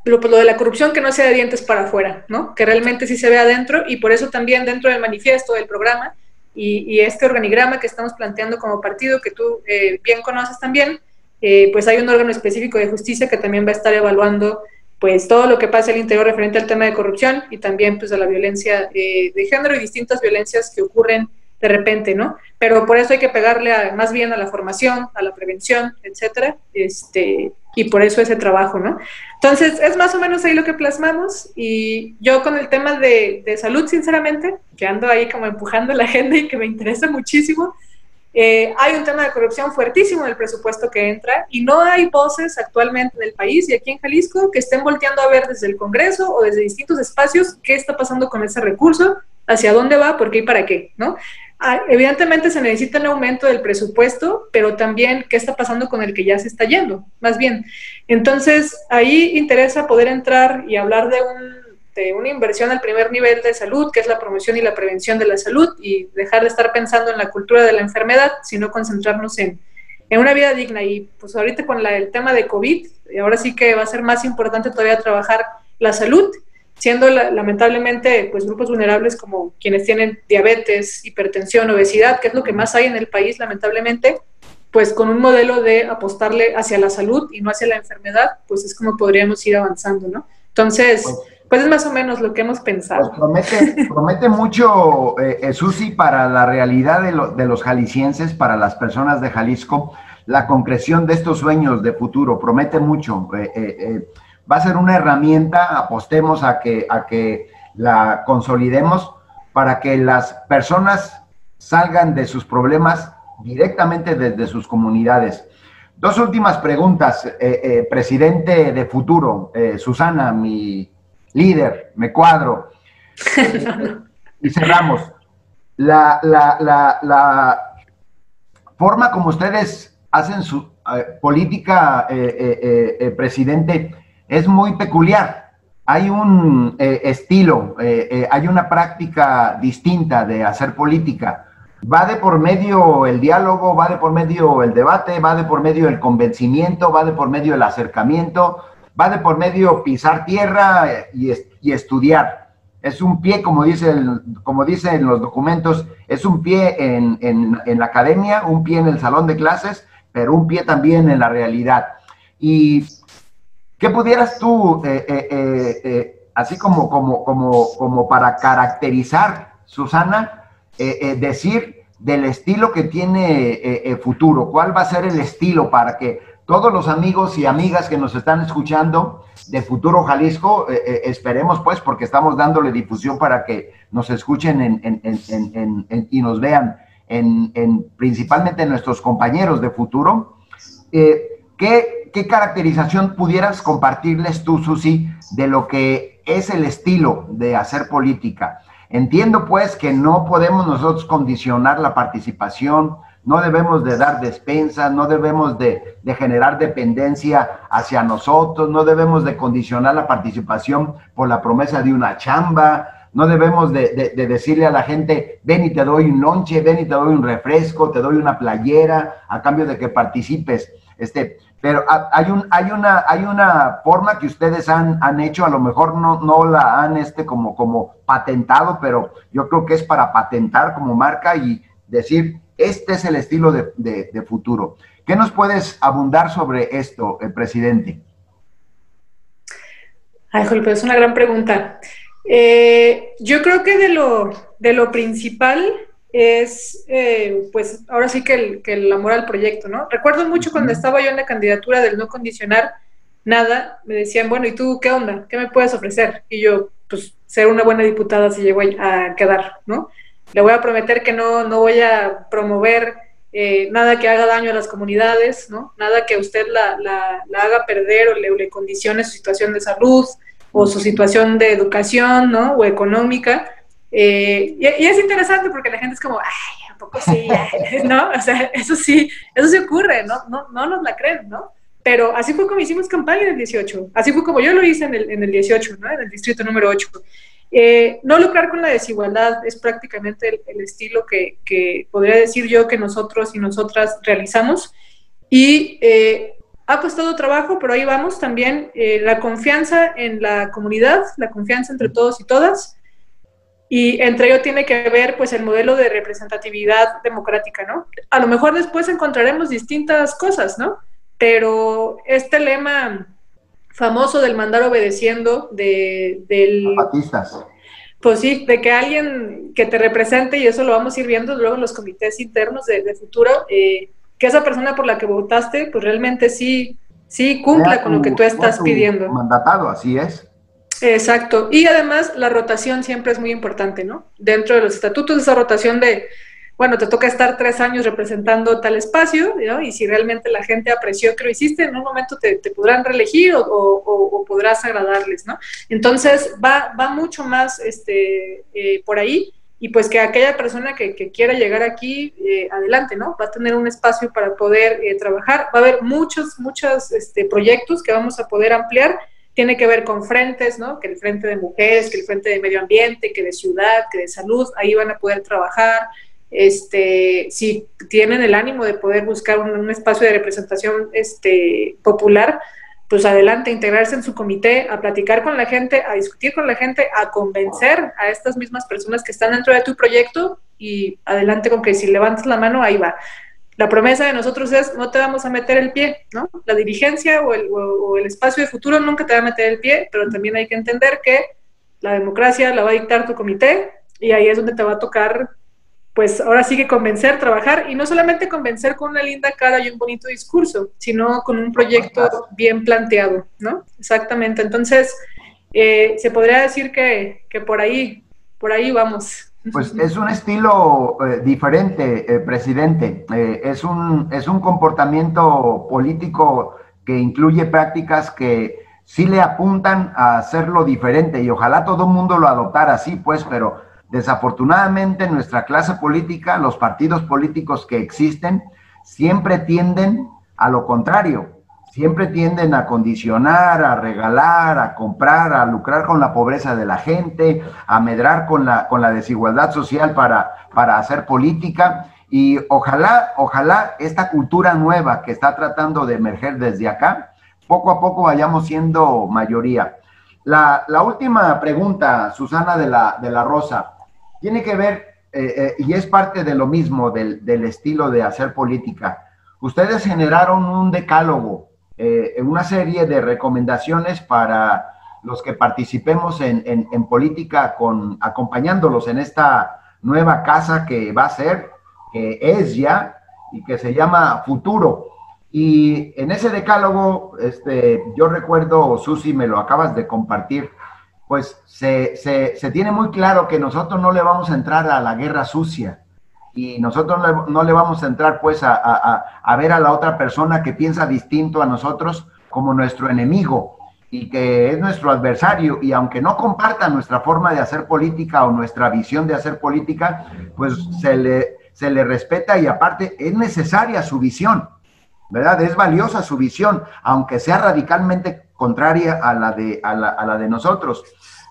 A: lo, pues, lo, de la corrupción que no sea de dientes para afuera, ¿no? Que realmente sí se vea adentro y por eso también dentro del manifiesto del programa y, este organigrama que estamos planteando como partido, que tú eh, bien conoces también, eh, pues hay un órgano específico de justicia que también va a estar evaluando pues todo lo que pasa al interior referente al tema de corrupción y también pues a la violencia eh, de género y distintas violencias que ocurren de repente, ¿no? Pero por eso hay que pegarle más bien a la formación, a la prevención, etcétera, este, y por eso ese trabajo, ¿no? Entonces, es más o menos ahí lo que plasmamos y yo con el tema de, salud, sinceramente, que ando ahí como empujando la agenda y que me interesa muchísimo, eh, hay un tema de corrupción fuertísimo en el presupuesto que entra y no hay voces actualmente en el país y aquí en Jalisco que estén volteando a ver desde el Congreso o desde distintos espacios qué está pasando con ese recurso, hacia dónde va, por qué y para qué, ¿no? Ah, evidentemente se necesita un aumento del presupuesto, pero también qué está pasando con el que ya se está yendo, más bien. Entonces, ahí interesa poder entrar y hablar de, una inversión al primer nivel de salud, que es la promoción y la prevención de la salud, y dejar de estar pensando en la cultura de la enfermedad, sino concentrarnos en, una vida digna. Y pues ahorita con el tema de COVID, ahora sí que va a ser más importante todavía trabajar la salud siendo lamentablemente pues grupos vulnerables como quienes tienen diabetes, hipertensión, obesidad, que es lo que más hay en el país lamentablemente, pues con un modelo de apostarle hacia la salud y no hacia la enfermedad, pues es como podríamos ir avanzando, ¿no? Entonces, pues, pues es más o menos lo que hemos pensado.
B: Pues promete, promete mucho, eh, eh, Susi, para la realidad de, de los jaliscienses, para las personas de Jalisco, la concreción de estos sueños de futuro, promete mucho. Eh, eh va a ser una herramienta, apostemos a que, a que la consolidemos para que las personas salgan de sus problemas directamente desde sus comunidades. Dos últimas preguntas, eh, eh, presidente de futuro, eh, Susana, mi líder, me cuadro. y cerramos. La, la, la, forma como ustedes hacen su política, presidente, es muy peculiar. Hay un eh, estilo, eh, eh, hay una práctica distinta de hacer política. Va de por medio el diálogo, va de por medio el debate, va de por medio el convencimiento, va de por medio el acercamiento, va de por medio pisar tierra y, estudiar. Es un pie, como, dice como dicen los documentos, es un pie en, en la academia, un pie en el salón de clases, pero un pie también en la realidad. Y ¿Qué pudieras tú, eh, eh, eh, así como, como, como, como para caracterizar, Susana, decir del estilo que tiene futuro? ¿Cuál va a ser el estilo para que todos los amigos y amigas que nos están escuchando de Futuro Jalisco, esperemos pues, porque estamos dándole difusión para que nos escuchen en, y nos vean, en, principalmente nuestros compañeros de Futuro, ¿qué ¿qué caracterización pudieras compartirles tú, Susi, de lo que es el estilo de hacer política? Entiendo pues que no podemos nosotros condicionar la participación, no debemos de dar despensa, no debemos de, generar dependencia hacia nosotros, no debemos de condicionar la participación por la promesa de una chamba, no debemos de, decirle a la gente, ven y te doy un lonche, ven y te doy un refresco, te doy una playera a cambio de que participes. Este, pero hay, un, hay, una, hay una forma que ustedes han, han hecho, a lo mejor no, no la han este como, como patentado, pero yo creo que es para patentar como marca y decir, este es el estilo de, futuro. ¿Qué nos puedes abundar sobre esto, eh, presidente?
A: Ay, Jorge, es una gran pregunta. Eh, yo creo que de lo, de lo principal es, eh, pues, ahora sí que el, que el amor al proyecto, ¿no? Recuerdo mucho cuando estaba yo en la candidatura del no condicionar nada, me decían, bueno, ¿y tú qué onda? ¿Qué me puedes ofrecer? Y yo, pues, ser una buena diputada si llego a quedar, ¿no? Le voy a prometer que no, no voy a promover eh, nada que haga daño a las comunidades, ¿no? Nada que usted la, la, haga perder o le, le, condicione su situación de salud o su situación de educación, ¿no? O económica. Eh, y, es interesante porque la gente es como, ay, ¿a poco sí? ¿No? O sea, eso sí, eso sí ocurre, ¿no? No, no nos la creen, ¿no? Pero así fue como hicimos campaña en el 18, así fue como yo lo hice en el, en el 18, ¿no? En el distrito número 8. Eh, no lucrar con la desigualdad es prácticamente el, estilo que, podría decir yo que nosotros y nosotras realizamos. Y eh, ha costado trabajo, pero ahí vamos también. Eh, la confianza en la comunidad, la confianza entre todos y todas. Y entre ello tiene que ver pues el modelo de representatividad democrática, ¿no? A lo mejor después encontraremos distintas cosas, ¿no? Pero este lema famoso del mandar obedeciendo, de, del...
B: Zapatistas.
A: Pues sí, de que alguien que te represente, y eso lo vamos a ir viendo luego en los comités internos de, futuro, eh, que esa persona por la que votaste, pues realmente sí, sí cumpla con lo que tú estás pidiendo.
B: Mandatado, así es.
A: Exacto. Y además la rotación siempre es muy importante, ¿no? Dentro de los estatutos, esa rotación de bueno, te toca estar tres años representando tal espacio, ¿no? y si realmente la gente apreció que lo hiciste, en un momento te, podrán reelegir o, podrás agradarles, ¿no? Entonces, va, va mucho más este, eh, por ahí, y pues que aquella persona que, quiera llegar aquí, eh, adelante, ¿no? Va a tener un espacio para poder eh, trabajar, va a haber muchos, muchos este, proyectos que vamos a poder ampliar, tiene que ver con frentes, ¿no? Que el frente de mujeres, que el frente de medio ambiente, que de ciudad, que de salud, ahí van a poder trabajar, este, si tienen el ánimo de poder buscar un, espacio de representación este, popular, pues adelante, integrarse en su comité, a platicar con la gente, a discutir con la gente, a convencer a estas mismas personas que están dentro de tu proyecto y adelante con que si levantas la mano, ahí va. La promesa de nosotros es, no te vamos a meter el pie, ¿no? La dirigencia o el, o el espacio de futuro nunca te va a meter el pie, pero también hay que entender que la democracia la va a dictar tu comité y ahí es donde te va a tocar pues ahora sí que convencer, trabajar y no solamente convencer con una linda cara y un bonito discurso, sino con un proyecto bien planteado, ¿no? Exactamente. Entonces, eh, se podría decir que, por ahí, por ahí vamos.
B: Pues es un estilo eh, diferente, eh, presidente. es, un, es un comportamiento político que incluye prácticas que sí le apuntan a hacerlo diferente y ojalá todo el mundo lo adoptara así, pues, pero Desafortunadamente, nuestra clase política, los partidos políticos que existen, siempre tienden a lo contrario, siempre tienden a condicionar, a regalar, a comprar, a lucrar con la pobreza de la gente, a medrar con la, con la desigualdad social para, para hacer política. Y ojalá, ojalá esta cultura nueva que está tratando de emerger desde acá, poco a poco vayamos siendo mayoría. La, la última pregunta, Susana de la, de la Rosa tiene que ver, eh, eh, y es parte de lo mismo del, estilo de hacer política. Ustedes generaron un decálogo, eh, una serie de recomendaciones para los que participemos en, política, con, acompañándolos en esta nueva casa que va a ser, que es ya, y que se llama Futuro. Y en ese decálogo, este, yo recuerdo, Susi, me lo acabas de compartir, pues se, se, tiene muy claro que nosotros no le vamos a entrar a la guerra sucia y nosotros no le vamos a entrar pues a, ver a la otra persona que piensa distinto a nosotros como nuestro enemigo. y que es nuestro adversario y aunque no comparta nuestra forma de hacer política o nuestra visión de hacer política, pues se le, se le respeta y aparte es necesaria su visión, ¿verdad? Es valiosa su visión, aunque sea radicalmente contraria a la de, a la, de nosotros.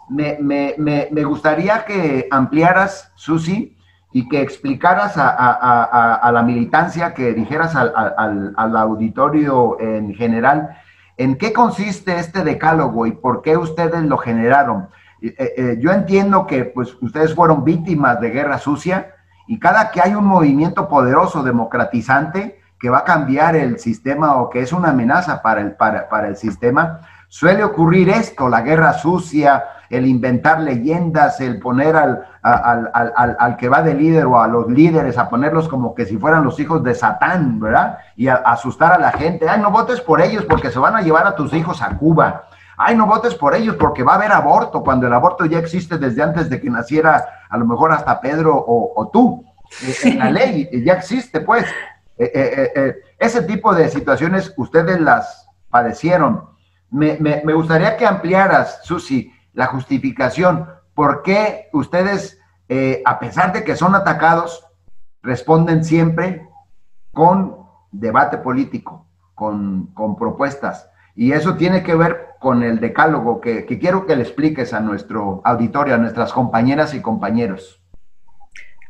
B: Me, me, me, gustaría que ampliaras, Susi, y que explicaras a, a, a, la militancia, que dijeras al, al, al auditorio en general, ¿En qué consiste este decálogo y por qué ustedes lo generaron? Eh, eh, yo entiendo que pues, ustedes fueron víctimas de guerra sucia y cada que hay un movimiento poderoso democratizante que va a cambiar el sistema o que es una amenaza para el, para, para el sistema, suele ocurrir esto, la guerra sucia, el inventar leyendas, el poner al, al, que va de líder o a los líderes, a ponerlos como que si fueran los hijos de Satán, ¿verdad? Y a, asustar a la gente. Ay, no votes por ellos porque se van a llevar a tus hijos a Cuba. Ay, no votes por ellos porque va a haber aborto, cuando el aborto ya existe desde antes de que naciera a lo mejor hasta Pedro o, tú. Eh, en la ley ya existe, pues. Eh, eh, ese tipo de situaciones ustedes las padecieron. Me, me, me gustaría que ampliaras, Susi, la justificación. ¿Por qué ustedes, eh, a pesar de que son atacados, responden siempre con debate político, con, propuestas? Y eso tiene que ver con el decálogo que, quiero que le expliques a nuestro auditorio, a nuestras compañeras y compañeros.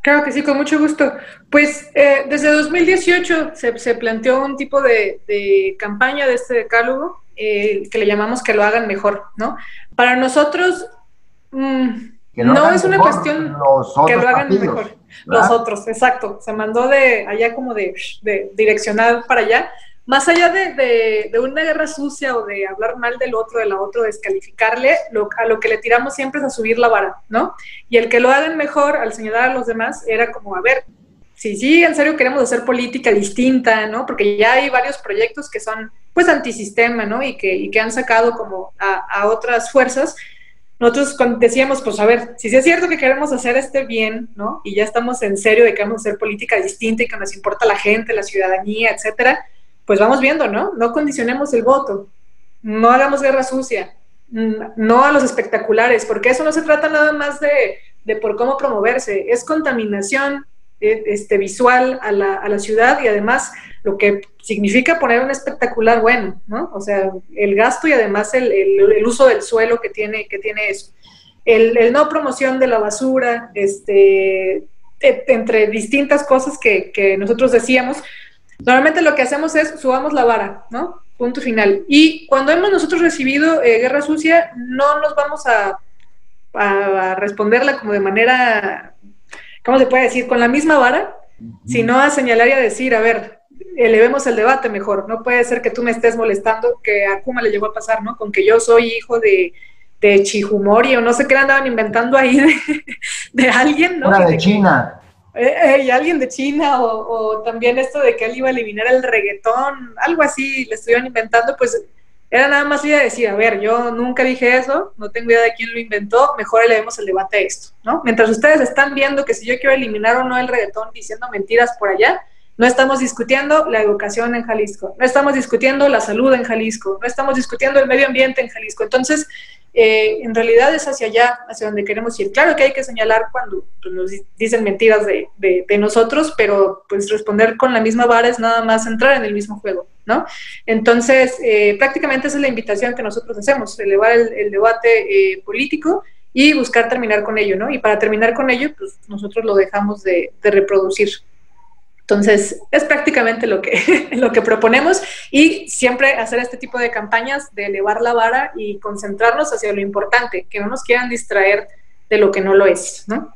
A: Claro que sí, con mucho gusto. Pues eh, desde 2018 se, se, planteó un tipo de, de, campaña de este decálogo eh, que le llamamos que lo hagan mejor, ¿no? Para nosotros mm, no, es una cuestión que lo hagan mejor. Los otros, exacto. Se mandó de allá como de, de direccionar para allá. Más allá de, de, una guerra sucia o de hablar mal del otro, de la otro, descalificarle, lo, a lo que le tiramos siempre es a subir la vara, ¿no? Y el que lo hagan mejor al señalar a los demás era como, a ver, si sí, en serio queremos hacer política distinta, ¿no? Porque ya hay varios proyectos que son pues antisistema, ¿no? Y que, y que han sacado como a, otras fuerzas. Nosotros decíamos, pues a ver, si es cierto que queremos hacer este bien, ¿no? Y ya estamos en serio de que queremos hacer política distinta y que nos importa la gente, la ciudadanía, etcétera, pues vamos viendo, ¿no? No condicionemos el voto, no hagamos guerra sucia, no a los espectaculares, porque eso no se trata nada más de, de por cómo promoverse, es contaminación, este, visual a la, a la, ciudad y además lo que significa poner un espectacular bueno, ¿no? O sea, el gasto y además el, el, uso del suelo que tiene, que tiene eso. El, no promoción de la basura, este, e, entre distintas cosas que, que, nosotros decíamos, normalmente lo que hacemos es subamos la vara, ¿no? Punto final. Y cuando hemos nosotros recibido eh, guerra sucia, no nos vamos a, a responderla como de manera ¿cómo se puede decir? Con la misma vara, sino a señalar y a decir, a ver, elevemos el debate mejor. No puede ser que tú me estés molestando, que a Kuma le llegó a pasar, ¿no? Con que yo soy hijo de, de Chihumori o no sé qué andaban inventando ahí de, alguien, ¿no?
B: Una de China.
A: Eh, eh, y alguien de China, o, o, también esto de que él iba a eliminar el reggaetón, algo así le estuvieron inventando, pues era nada más ir a decir, a ver, yo nunca dije eso, no tengo idea de quién lo inventó, mejor elevemos el debate a esto, ¿no? Mientras ustedes están viendo que si yo quiero eliminar o no el reggaetón diciendo mentiras por allá, no estamos discutiendo la educación en Jalisco, no estamos discutiendo la salud en Jalisco, no estamos discutiendo el medio ambiente en Jalisco. Entonces, eh, en realidad es hacia allá, hacia donde queremos ir. Claro que hay que señalar cuando pues, nos dicen mentiras de, de, nosotros, pero pues responder con la misma vara es nada más entrar en el mismo juego, ¿no? Entonces, eh, prácticamente esa es la invitación que nosotros hacemos, elevar el, debate eh, político y buscar terminar con ello, ¿no? Y para terminar con ello, pues nosotros lo dejamos de, de reproducir. Entonces, es prácticamente lo que, lo que proponemos y siempre hacer este tipo de campañas de elevar la vara y concentrarnos hacia lo importante, que no nos quieran distraer de lo que no lo es, ¿no?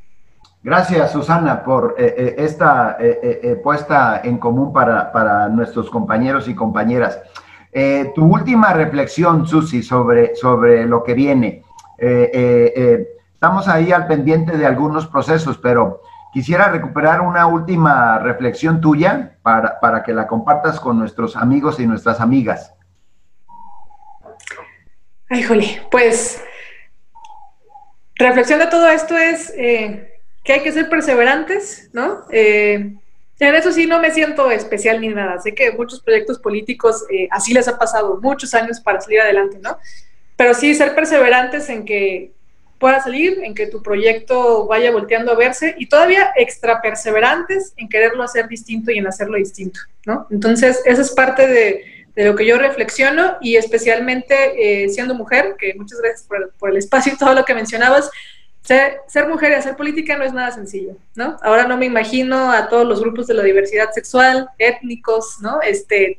B: Gracias, Susana, por eh, eh, esta eh, puesta en común para, para, nuestros compañeros y compañeras. tu última reflexión, Susi, sobre, sobre lo que viene. estamos ahí al pendiente de algunos procesos, pero Quisiera recuperar una última reflexión tuya para, que la compartas con nuestros amigos y nuestras amigas.
A: Ay, jole, pues reflexión de todo esto es eh, que hay que ser perseverantes, ¿no? Eh, en eso sí no me siento especial ni nada. Sé que muchos proyectos políticos eh, así les ha pasado muchos años para salir adelante, ¿no? pero sí ser perseverantes en que pueda salir, en que tu proyecto vaya volteando a verse y todavía extra perseverantes en quererlo hacer distinto y en hacerlo distinto, ¿no? Entonces, esa es parte de, de lo que yo reflexiono y especialmente eh, siendo mujer, que muchas gracias por, el espacio y todo lo que mencionabas, ser, ser, mujer y hacer política no es nada sencillo, ¿no? Ahora no me imagino a todos los grupos de la diversidad sexual, étnicos, ¿no? Este,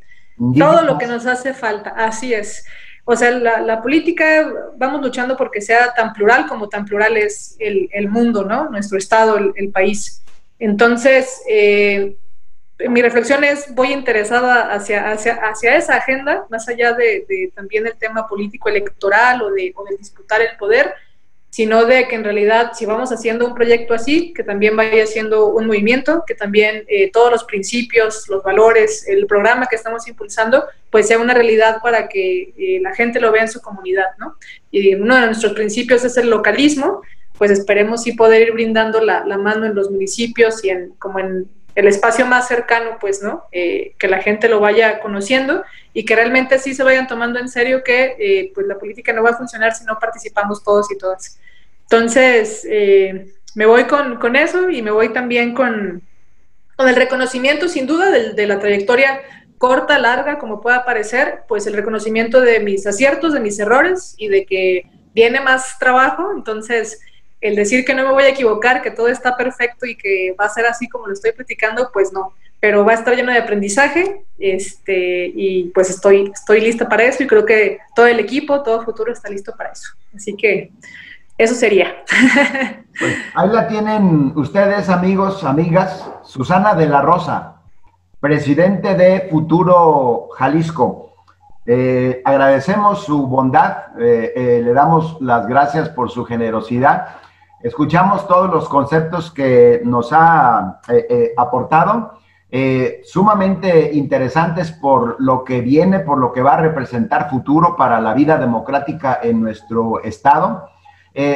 A: todo lo que nos hace falta, así es. O sea, la, política, vamos luchando porque sea tan plural como tan plural es el, el mundo, ¿no? Nuestro estado, el, el país. Entonces, eh, mi reflexión es, voy interesada hacia, hacia, hacia esa agenda, más allá de, también el tema político electoral o de, o de, disputar el poder, sino de que en realidad si vamos haciendo un proyecto así, que también vaya siendo un movimiento, que también eh, todos los principios, los valores, el programa que estamos impulsando, pues sea una realidad para que eh, la gente lo vea en su comunidad, ¿no? Y uno de nuestros principios es el localismo, pues esperemos sí poder ir brindando la, mano en los municipios y en, como en el espacio más cercano, pues, ¿no? Eh, que la gente lo vaya conociendo y que realmente sí se vayan tomando en serio que, eh, pues, la política no va a funcionar si no participamos todos y todas. Entonces, me voy con, eso y me voy también con, con el reconocimiento, sin duda, de, la trayectoria corta, larga, como pueda parecer, pues el reconocimiento de mis aciertos, de mis errores y de que viene más trabajo. Entonces, el decir que no me voy a equivocar, que todo está perfecto y que va a ser así como lo estoy platicando, pues no, pero va a estar lleno de aprendizaje este, y pues estoy, estoy lista para eso y creo que todo el equipo, todo futuro está listo para eso. Así que eso sería.
B: Pues ahí la tienen ustedes, amigos, amigas, Susana de la Rosa, presidente de Futuro Jalisco. Eh, agradecemos su bondad, eh, eh, le damos las gracias por su generosidad Escuchamos todos los conceptos que nos ha aportado, sumamente interesantes por lo que viene, por lo que va a representar futuro para la vida democrática en nuestro Estado,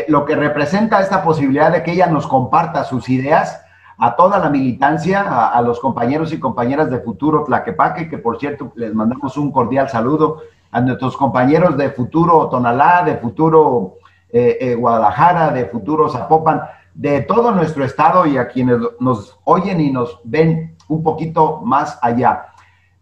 B: lo que representa esta posibilidad de que ella nos comparta sus ideas a toda la militancia, a, los compañeros y compañeras de Futuro Tlaquepaque, que por cierto les mandamos un cordial saludo a nuestros compañeros de Futuro Tonalá, de Futuro eh, eh, Guadalajara, de Futuro Zapopan, de todo nuestro estado y a quienes nos oyen y nos ven un poquito más allá.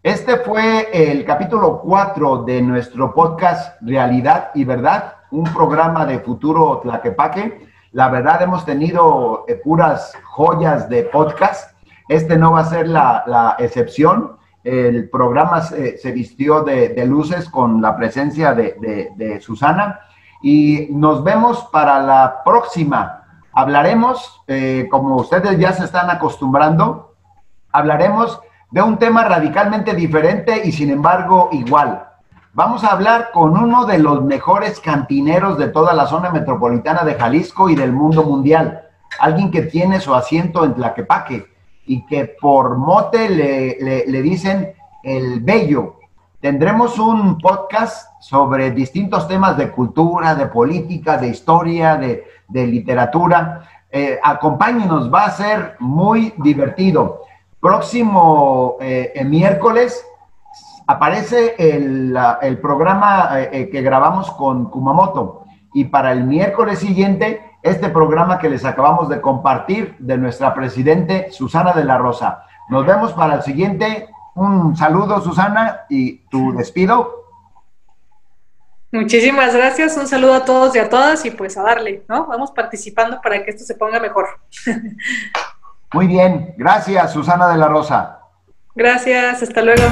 B: Este fue el capítulo 4 de nuestro podcast Realidad y Verdad, un programa de Futuro Tlaquepaque. La verdad, hemos tenido eh, puras joyas de podcast. Este no va a ser la, excepción. El programa se, vistió de, luces con la presencia de Susana y nos vemos para la próxima. Hablaremos, eh, como ustedes ya se están acostumbrando, hablaremos de un tema radicalmente diferente y sin embargo igual. Vamos a hablar con uno de los mejores cantineros de toda la zona metropolitana de Jalisco y del mundo mundial. Alguien que tiene su asiento en Tlaquepaque y que por mote le, le, le dicen el bello, Tendremos un podcast sobre distintos temas de cultura, de política, de historia, de, literatura. Eh, acompáñenos, va a ser muy divertido. Próximo eh, miércoles aparece el, programa eh, que grabamos con Kumamoto y para el miércoles siguiente este programa que les acabamos de compartir de nuestra presidente Susana de la Rosa. Nos vemos para el siguiente un saludo, Susana, y tu despido.
A: Muchísimas gracias, un saludo a todos y a todas y pues a darle, ¿no? Vamos participando para que esto se ponga mejor.
B: Muy bien, gracias, Susana de la Rosa.
A: Gracias, hasta luego.